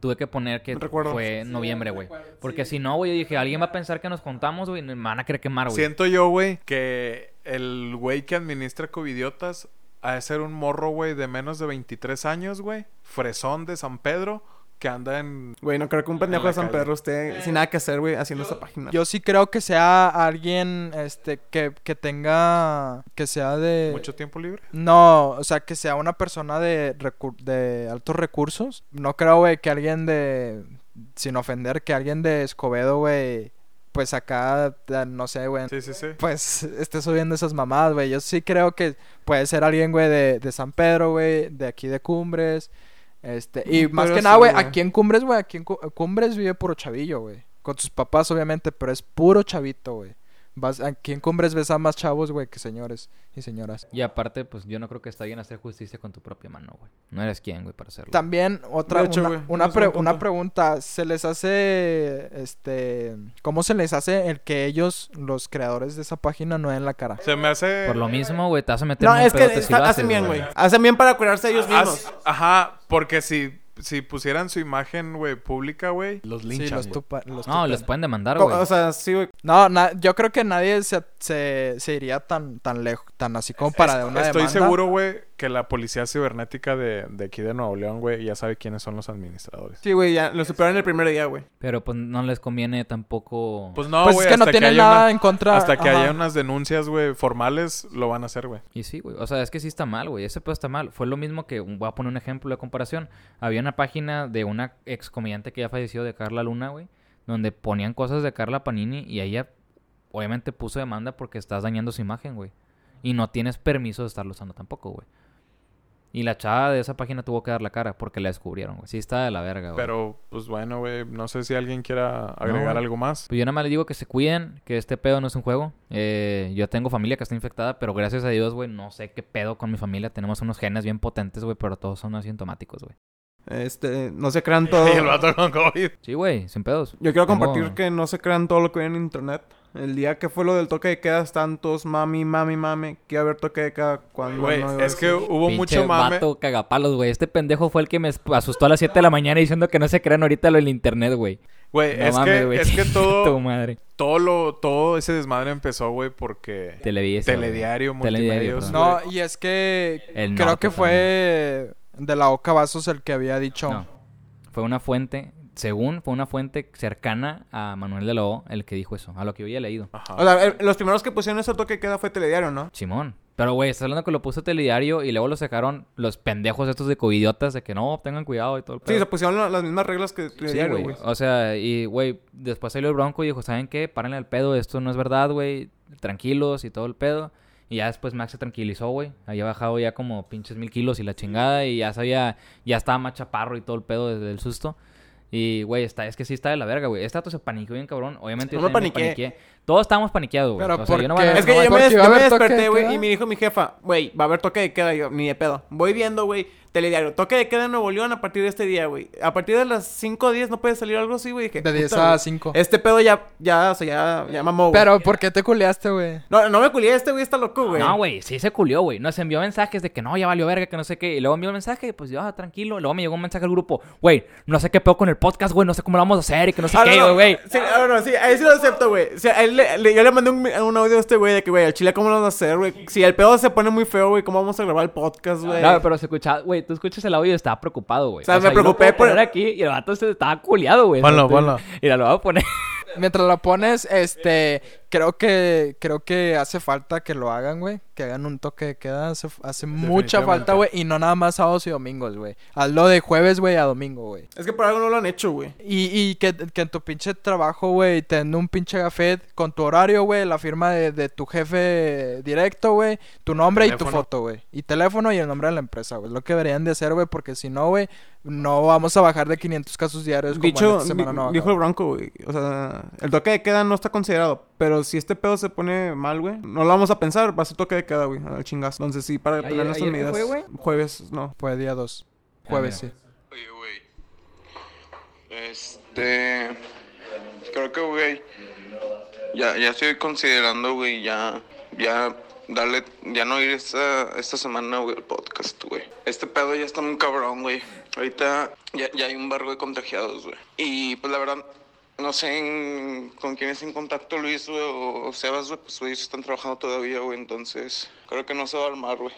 tuve que poner que Recuerdo. fue en noviembre, güey? Porque si no, güey, yo dije, alguien va a pensar que nos contamos, güey, y me van a querer quemar, güey. Siento yo, güey, que el güey que administra Covidiotas ha de ser un morro, güey, de menos de 23 años, güey. Fresón de San Pedro, que anda en... Güey, no creo que un pendejo de San calle. Pedro esté sin nada que hacer, güey, haciendo esa página. Yo sí creo que sea alguien este que, que tenga que sea de mucho tiempo libre. no, o sea, que sea una persona de recu- de altos recursos. No creo, güey, que alguien de sin ofender que alguien de Escobedo, güey, pues acá eh, no sé, güey, Sí, sí, sí. pues esté subiendo esas mamadas, güey. Yo sí creo que puede ser alguien, güey, de, de San Pedro, güey, de aquí de Cumbres. Este, y Mm, más pero que nada, güey, aquí en Cumbres, güey, aquí en Cu- Cumbres vive puro chavillo, güey. Con sus papás, obviamente, pero es puro chavito, güey. Vas, aquí en Cumbres ves a más chavos, güey, que señores y señoras. Y aparte, pues yo no creo que está bien hacer justicia con tu propia mano, güey. No eres quien, güey, para hacerlo. También otra hecho, una, una, pre- pregunta, ¿se les hace este cómo se les hace el que ellos los creadores de esa página no den la cara? Se me hace... Por lo mismo, güey, te vas a meter No, en un es que si hacen haces, bien, güey. Hacen bien para curarse ellos Haz- mismos. Ajá, porque si, si pusieran su imagen, güey, pública, güey, los Sí, linchan. los güey. tupa- los No, tupan. les pueden demandar, güey. O sea, sí, güey. No, na- yo creo que nadie se, se, se iría tan tan lejos, tan así como para Es- de una Estoy demanda. seguro, güey, que la policía cibernética de, de aquí de Nuevo León, güey, ya sabe quiénes son los administradores. Sí, güey, ya lo superaron el primer día, güey. Pero pues no les conviene tampoco... Pues no, pues güey, es que no hasta tienen nada una- en contra. Hasta que ajá. haya unas denuncias, güey, formales, lo van a hacer, güey. Y sí, güey. O sea, es que sí está mal, güey. Ese pedo está mal. Fue lo mismo que... Voy a poner un ejemplo de comparación. Había una página de una ex comediante que ya falleció de Carla Luna, güey. Donde ponían cosas de Carla Panini y ella obviamente puso demanda porque estás dañando su imagen, güey. Y no tienes permiso de estarlo usando tampoco, güey. Y la chava de esa página tuvo que dar la cara porque la descubrieron, güey. Sí está de la verga, güey. Pero, pues bueno, güey, no sé si alguien quiera agregar algo más. Pues yo nada más les digo que se cuiden, que este pedo no es un juego. Eh, yo tengo familia que está infectada, pero gracias a Dios, güey, no sé qué pedo con mi familia. Tenemos unos genes bien potentes, güey, pero todos son asintomáticos, güey. Este, no se crean todo. El vato con COVID. Sí, güey, sin pedos. Yo quiero Tengo- compartir que no se crean todo lo que ven en internet. El día que fue lo del toque de queda, están todos mami, mami, mami. Que iba a haber toque de queda cuando Güey, no es que hubo Pinche mucho mame. vato cagapalos, güey. Este pendejo fue el que me asustó a las 7 de la mañana diciendo que no se crean ahorita lo del internet, güey. Güey, No es, mames, que, güey. es que Tu todo, madre. todo, lo, todo ese desmadre empezó, güey, porque... Televisa. güey. Telediario, Telediario, multimedios. No, güey. y es que El creo norte que fue de la Oca Vasos el que había dicho. No. Fue una fuente, según fue una fuente cercana a Manuel de la O el que dijo eso, a lo que yo había leído. Ajá. O sea, el- los primeros que pusieron ese toque queda fue telediario, ¿no? Simón. Pero, güey, estás hablando que lo puso Telediario y luego lo sacaron los pendejos estos de covidiotas de que no, tengan cuidado y todo el Sí, pedo. se pusieron la- las mismas reglas que Sí, telediario, güey. güey. O sea, y, güey, después salió el Bronco y dijo, ¿saben qué? Párenle al pedo, esto no es verdad, güey. Tranquilos y todo el pedo. Y ya después Max se tranquilizó, güey. Había bajado ya como pinches mil kilos y la chingada. Y ya sabía, ya estaba más chaparro y todo el pedo desde el susto. Y, güey, está, es que sí está de la verga, güey. Este dato se paniqueó bien cabrón. Obviamente No yo me también paniqué. Todos estábamos paniqueados, güey. Pero o sea, ¿por yo no qué? voy a- Es que yo me, yo desperté, güey, y me dijo mi jefa, güey, va a haber toque de queda. Y yo, ni de pedo. Voy viendo, güey, telediario. Toque de queda en Nuevo León a partir de este día, güey. A partir de las 5 o 10 no puede salir algo así, güey. Dije, De 10 puta, a güey. 5. Este pedo ya, ya, o sea, ya, ya mamó, güey. Pero, ¿por qué te culeaste, güey? No, no me culié, este güey está loco, güey. No, güey, sí se culió, güey. Nos envió mensajes de que no, ya valió verga, que no sé qué. Y luego envió un mensaje, pues yo, ah, tranquilo. Luego me llegó un mensaje al grupo, güey, no sé qué pedo con el podcast, güey, no sé cómo lo vamos a hacer y que no sé Ah, qué, no, güey. Sí, ah, no, sí, ahí sí lo acepto, güey. O sea, a él le- le- yo le mandé un, un audio a este güey de que, güey, al chile, ¿cómo lo vamos a hacer, güey? Si el pedo se pone muy feo, güey, ¿cómo vamos a grabar el podcast, güey? No, pero se escuchaba, güey, tú escuchas el audio y estaba preocupado, güey. O sea, me preocupé puedo poner por- aquí y el vato se estaba culiado, güey. Ponlo, ponlo. Mira, lo voy a poner. Mientras lo pones, este, creo que, creo que hace falta que lo hagan, güey. Que hagan un toque de queda. Hace, hace mucha falta, güey. Y no nada más sábados y domingos, güey. Hazlo de jueves, güey, a domingo, güey. Es que por algo no lo han hecho, güey. Y, y que, que en tu pinche trabajo, güey, te den un pinche gafet con tu horario, güey, la firma de, de tu jefe directo, güey, tu nombre y tu foto, güey. Y teléfono y el nombre de la empresa, güey. Lo que deberían de hacer, güey, porque si no, güey, no vamos a bajar de 500 casos diarios como en Dicho, esta semana no dijo el. Bronco, güey. O sea, el toque de queda no está considerado. Pero si este pedo se pone mal, güey, no lo vamos a pensar. Va a ser toque de queda, güey, al chingazo. Entonces sí, para ¿Ayer- tener nuestras medidas. fue, güey? Jueves, no. Fue día 2. Jueves, mira. sí. Oye, güey. Este. Creo que, güey. Ya, ya estoy considerando, güey, ya. Ya. Darle. Ya no ir esta, esta semana, güey, al podcast, güey. Este pedo ya está muy cabrón, güey. Ahorita ya, ya hay un barco de contagiados, güey. Y pues la verdad. No sé en- con quién es en contacto Luis, güey, o, o Sebas, güey, pues ellos están trabajando todavía, güey, entonces creo que no se va a armar, güey.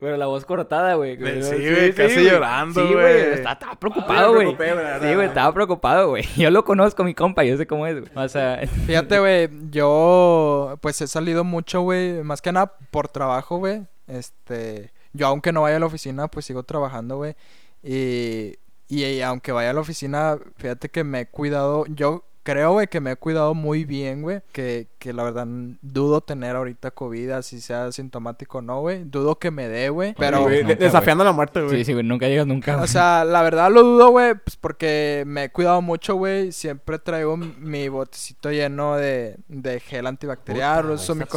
Pero la voz cortada, güey. Sí, güey, casi llorando, Sí, güey. Estaba, estaba preocupado, güey. güey, Sí, güey, estaba preocupado, güey. Yo lo conozco, mi compa, yo sé cómo es, güey. O sea, Fíjate, güey, yo pues he salido mucho, güey, más que nada por trabajo, güey. Este, yo aunque no vaya a la oficina, pues sigo trabajando, güey. Y, y, aunque vaya a la oficina, fíjate que me he cuidado. Yo creo, güey, que me he cuidado muy bien, güey. Que, que la verdad dudo tener ahorita COVID, así sea sintomático o no, güey. Dudo que me dé, güey. Pero, nunca, desafiando la muerte, güey. Sí, sí, güey, nunca llegas nunca. o güey. sea, la verdad lo dudo, güey, pues porque me he cuidado mucho, güey. Siempre traigo mi botecito lleno de, de gel antibacterial, Puta, uso mi la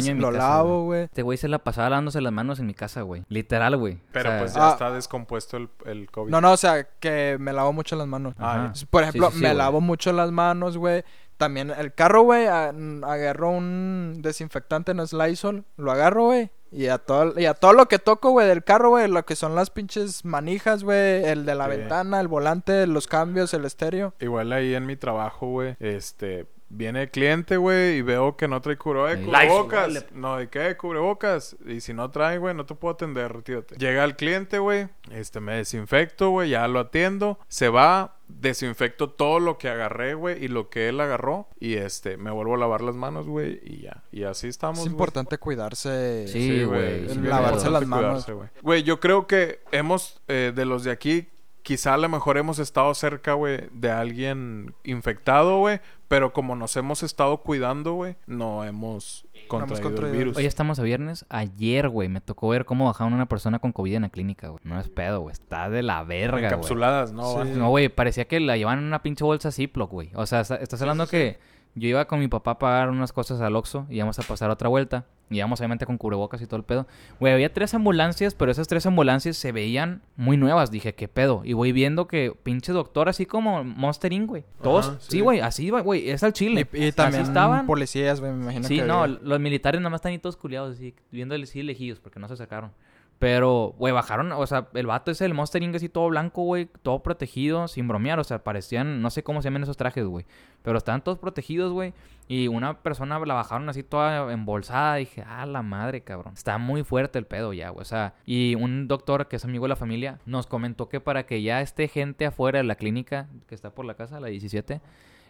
mi lo casa, lavo, güey. Este güey se la pasaba lavándose las manos en mi casa, güey. Literal, güey. Pero O sea, pues ya Ah. está descompuesto el, el COVID. No, no, o sea, que me lavo mucho las manos. Ajá. Por ejemplo, Sí, sí, sí, me lavo mucho las manos, güey. También el carro, güey, a- n- agarro un desinfectante, no es Lysol, lo agarro, güey. Y a todo, y a todo lo que toco, güey, del carro, güey, lo que son las pinches manijas, güey, el de la Sí. ventana, el volante, los cambios, el estéreo. Igual ahí en mi trabajo, güey, este, viene el cliente, güey, y veo que no trae cubre- Ahí. cubrebocas. Lysol, No, ¿de qué? Cubrebocas. Y si no trae, güey, no te puedo atender, retírate. Llega el cliente, güey, este, me desinfecto, güey, ya lo atiendo. Se va, desinfecto todo lo que agarré, güey, y lo que él agarró. Y, este, me vuelvo a lavar las manos, güey, y ya. Y así estamos, Es importante cuidarse. Sí, güey, sí, lavarse las manos. Cuidarse, güey. Güey, yo creo que hemos, eh, de los de aquí, quizá a lo mejor hemos estado cerca, güey, de alguien infectado, güey. Pero como nos hemos estado cuidando, güey, no hemos contraído el contraído. virus. Hoy estamos a viernes. Ayer, güey, me tocó ver cómo bajaron una persona con COVID en la clínica, güey. No es pedo, güey. Está de la verga, güey. Encapsuladas, ¿no? Sí. No, güey, parecía que la llevaban en una pinche bolsa Ziploc, güey. O sea, está- estás hablando que yo iba con mi papá a pagar unas cosas al Oxxo y íbamos a pasar otra vuelta. Y íbamos obviamente con cubrebocas y todo el pedo. Güey, había tres ambulancias, pero esas tres ambulancias se veían muy nuevas. Dije, ¿qué pedo? Y voy viendo que pinche doctor así como Monster Inc, güey. Todos, Ajá, sí, sí. güey, así, güey, es al chile. Y, y también Así estaban. policías, güey, me imagino Sí, que no, había. los militares nada más están ahí todos culiados, así, viendo así lejillos, porque no se sacaron. Pero, güey, bajaron, o sea, el vato ese, el Monster Inc. así todo blanco, güey, todo protegido, sin bromear, o sea, parecían, no sé cómo se llaman esos trajes, güey, pero estaban todos protegidos, güey, y una persona la bajaron así toda embolsada, dije, ah, la madre, cabrón, está muy fuerte el pedo ya, güey, o sea, y un doctor que es amigo de la familia nos comentó que para que ya esté gente afuera de la clínica que está por la casa, la 17,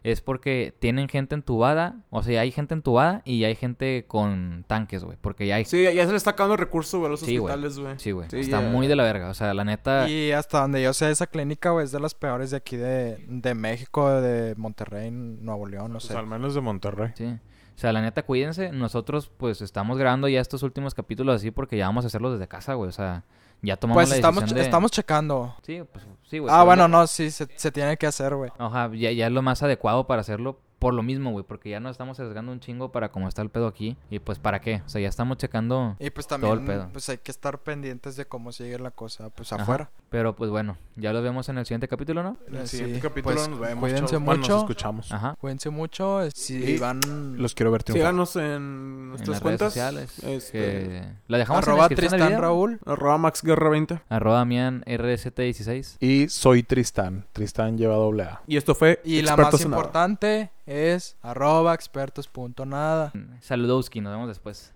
es porque tienen gente entubada, o sea, hay gente entubada y hay gente con tanques, güey, porque ya hay... Sí, ya se le está acabando el recurso, güey, a los Sí, hospitales, güey. Sí, güey. Sí, Está muy de la verga. O sea, la neta. Y hasta donde yo sé, esa clínica, güey, es de las peores de aquí de, de México, de Monterrey, Nuevo León, no Pues sé. al menos de Monterrey. Sí. O sea, la neta, cuídense. Nosotros, pues, estamos grabando ya estos últimos capítulos así porque ya vamos a hacerlos desde casa, güey. O sea, ya tomamos Pues la estamos, decisión de... estamos checando. Sí, pues, sí, güey. Ah, pero bueno, no, sí, se, se tiene que hacer, güey. Ajá, ya, ya es lo más adecuado para hacerlo por lo mismo, güey. Porque ya nos estamos arriesgando un chingo para cómo está el pedo aquí. Y pues, ¿para qué? O sea, ya estamos checando... Y pues Todo el pedo. pues hay que estar pendientes de cómo sigue la cosa, pues Ajá. afuera. Pero, pues, bueno. Ya los vemos en el siguiente capítulo, ¿no? En el Sí, siguiente capítulo pues, nos vemos. cuídense chavos. Bueno, mucho. nos escuchamos. Ajá. Cuídense mucho. Si Y van... Los quiero ver triunfar. Síganos en En nuestras las redes cuentas. sociales. Este, que- La dejamos Arroba en la del Tristán video. Raúl. Arroba Max Guerra 20. Arroba Damián RST16. Y soy Tristán. Tristán lleva doble A. Y esto fue Y la más importante es arroba expertos punto nada. Saludowski, nos vemos después.